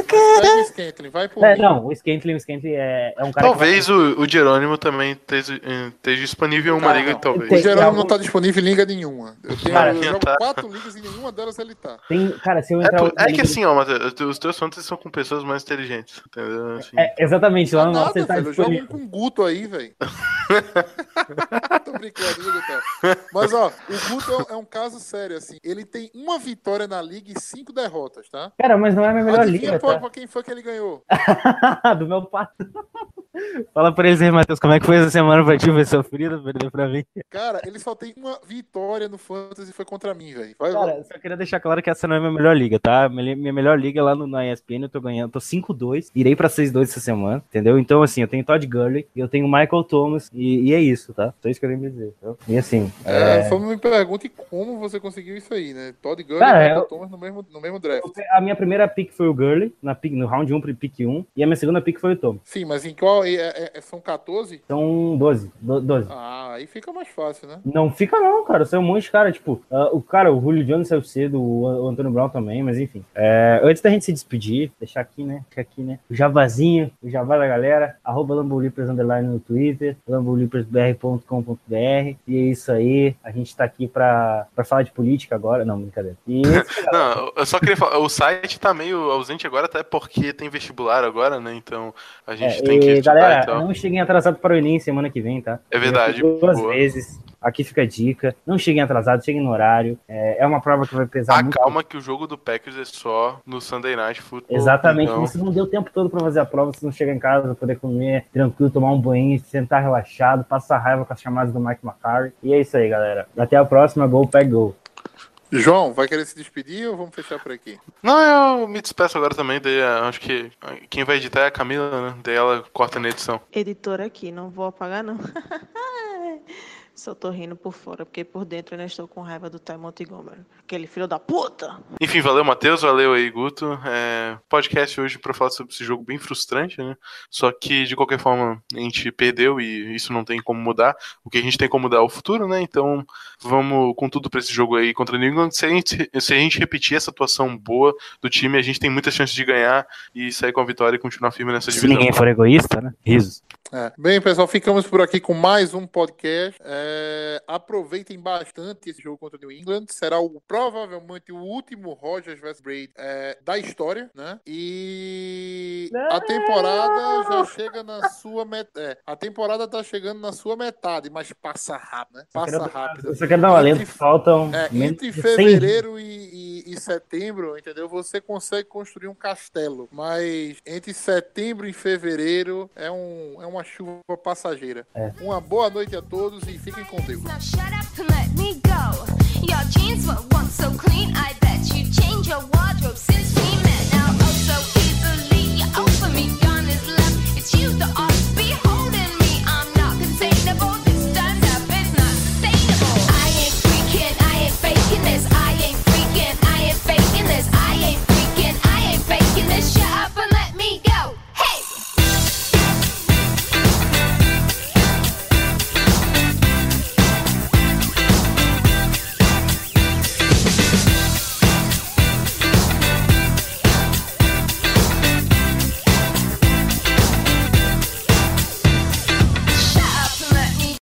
Pega o Scantling, vai por é, mim. não, o Scantling, o Scantling é, é um cara Talvez o, o Jerônimo também esteja, esteja disponível em uma Cara, liga, não. talvez. O Jerônimo não tá disponível em liga nenhuma. Eu, tenho, Cara, eu jogo tá. quatro ligas e nenhuma delas ele tá. tem, cara, se eu É, entrar na é que liga- assim, ó, Matheus, os teus fantasy são com pessoas mais inteligentes, entendeu? Assim, É, exatamente, lá no nosso ele tá velho, eu jogo um disponível. com Guto aí, velho. Tô brincando, viu, Gutão? Mas, ó, o Guto é um- é um caso sério, assim. Ele tem uma vitória na liga e cinco derrotas, tá? Cara, mas não é a minha melhor Adivinha liga, tá? pra quem foi que ele ganhou? do meu pato. Fala pra eles aí, Matheus, como é que foi essa semana pra ti? Foi sofrida, perdeu pra mim. Cara, ele só tem uma vitória no Fantasy e foi contra mim, velho. Cara, vai. eu só queria deixar claro que essa não é a minha melhor liga, tá? Minha melhor liga é lá no, na ESPN, eu tô ganhando, tô 5-2, irei pra 6-2 essa semana, entendeu? Então, assim, eu tenho Todd Gurley, eu tenho Michael Thomas, e, e é isso, tá? Só isso que eu tenho pra dizer, tá? E assim, É, é... só me pergunte como você conseguiu isso aí, né? Todd Gurley Cara, e Michael eu- Thomas no mesmo, no mesmo draft. A minha primeira pick foi o Gurley, na pick, no round 1 pro pick 1, e a minha segunda pick foi o Thomas. Sim, mas em qual? É- é- é- são 14? Então, 12, do- 12. Ah, aí fica mais fácil, né? Não fica não, cara. Saiu um monte de cara. Tipo, ah, o cara, o Julio Jones saiu cedo, o, Antônio Brown também, mas enfim. É, antes da gente se despedir, deixar aqui, né? Deixar aqui, né? O javazinho, o javá da galera. Arroba Lambolipers Underline no Twitter, lambolippersbr.com.br. E é isso aí. A gente tá aqui pra, pra falar de política agora. Não, brincadeira. E Não, eu só queria falar, o site tá meio ausente agora, até porque tem vestibular agora, né? Então a gente É, tem que e, estudar galera, e tal. não cheguem atrasados para o Enem semana que vem, tá? É verdade, Duas boa. vezes. Aqui fica a dica. Não cheguem atrasados, cheguem no horário. É, é uma prova que vai pesar Ah, muito. calma que o jogo do Packers é só no Sunday Night Football. Exatamente. então- Você não deu tempo todo para fazer a prova, você não chega em casa, poder comer tranquilo, tomar um banho, sentar relaxado, passar raiva com as chamadas do Mike McCarthy. E é isso aí, galera. Até a próxima. Gol, peg, gol. João, vai querer se despedir ou vamos fechar por aqui? Não, eu me despeço agora também, daí eh, acho que quem vai editar é a Camila, né? Daí ela corta na edição. editora aqui, não vou apagar não. Só tô rindo por fora, porque por dentro eu ainda estou com raiva do Ty Montgomery. Aquele filho da puta! Enfim, valeu, Matheus, valeu aí, Guto. É, podcast hoje pra falar sobre esse jogo bem frustrante, né? Só que, de qualquer forma, a gente perdeu e isso não tem como mudar. O que a gente tem como mudar é o futuro, né? Então, vamos com tudo pra esse jogo aí contra o New England. Se a, gente, se a gente repetir essa atuação boa do time, a gente tem muitas chances de ganhar e sair com a vitória e continuar firme nessa Se divisão. ninguém for egoísta, né? Risos. É. Bem, pessoal, ficamos por aqui com mais um podcast. É, É, aproveitem bastante esse jogo contra o New England. Será o, provavelmente o último Rogers vs Braid é, da história, né? E a temporada já chega na sua metade. a temporada tá chegando na sua metade, mas passa rápido, né? Passa rápido. Só quero dar uma Entre- faltam É, entre de 100 fevereiro e, e- e setembro, entendeu? Você consegue construir um castelo, mas entre setembro e fevereiro é, um, é uma chuva passageira. É. Uma boa noite a todos e fiquem now shut up and your wardrobe since we met. Now oh so easily oh, over me gone is left. It's you the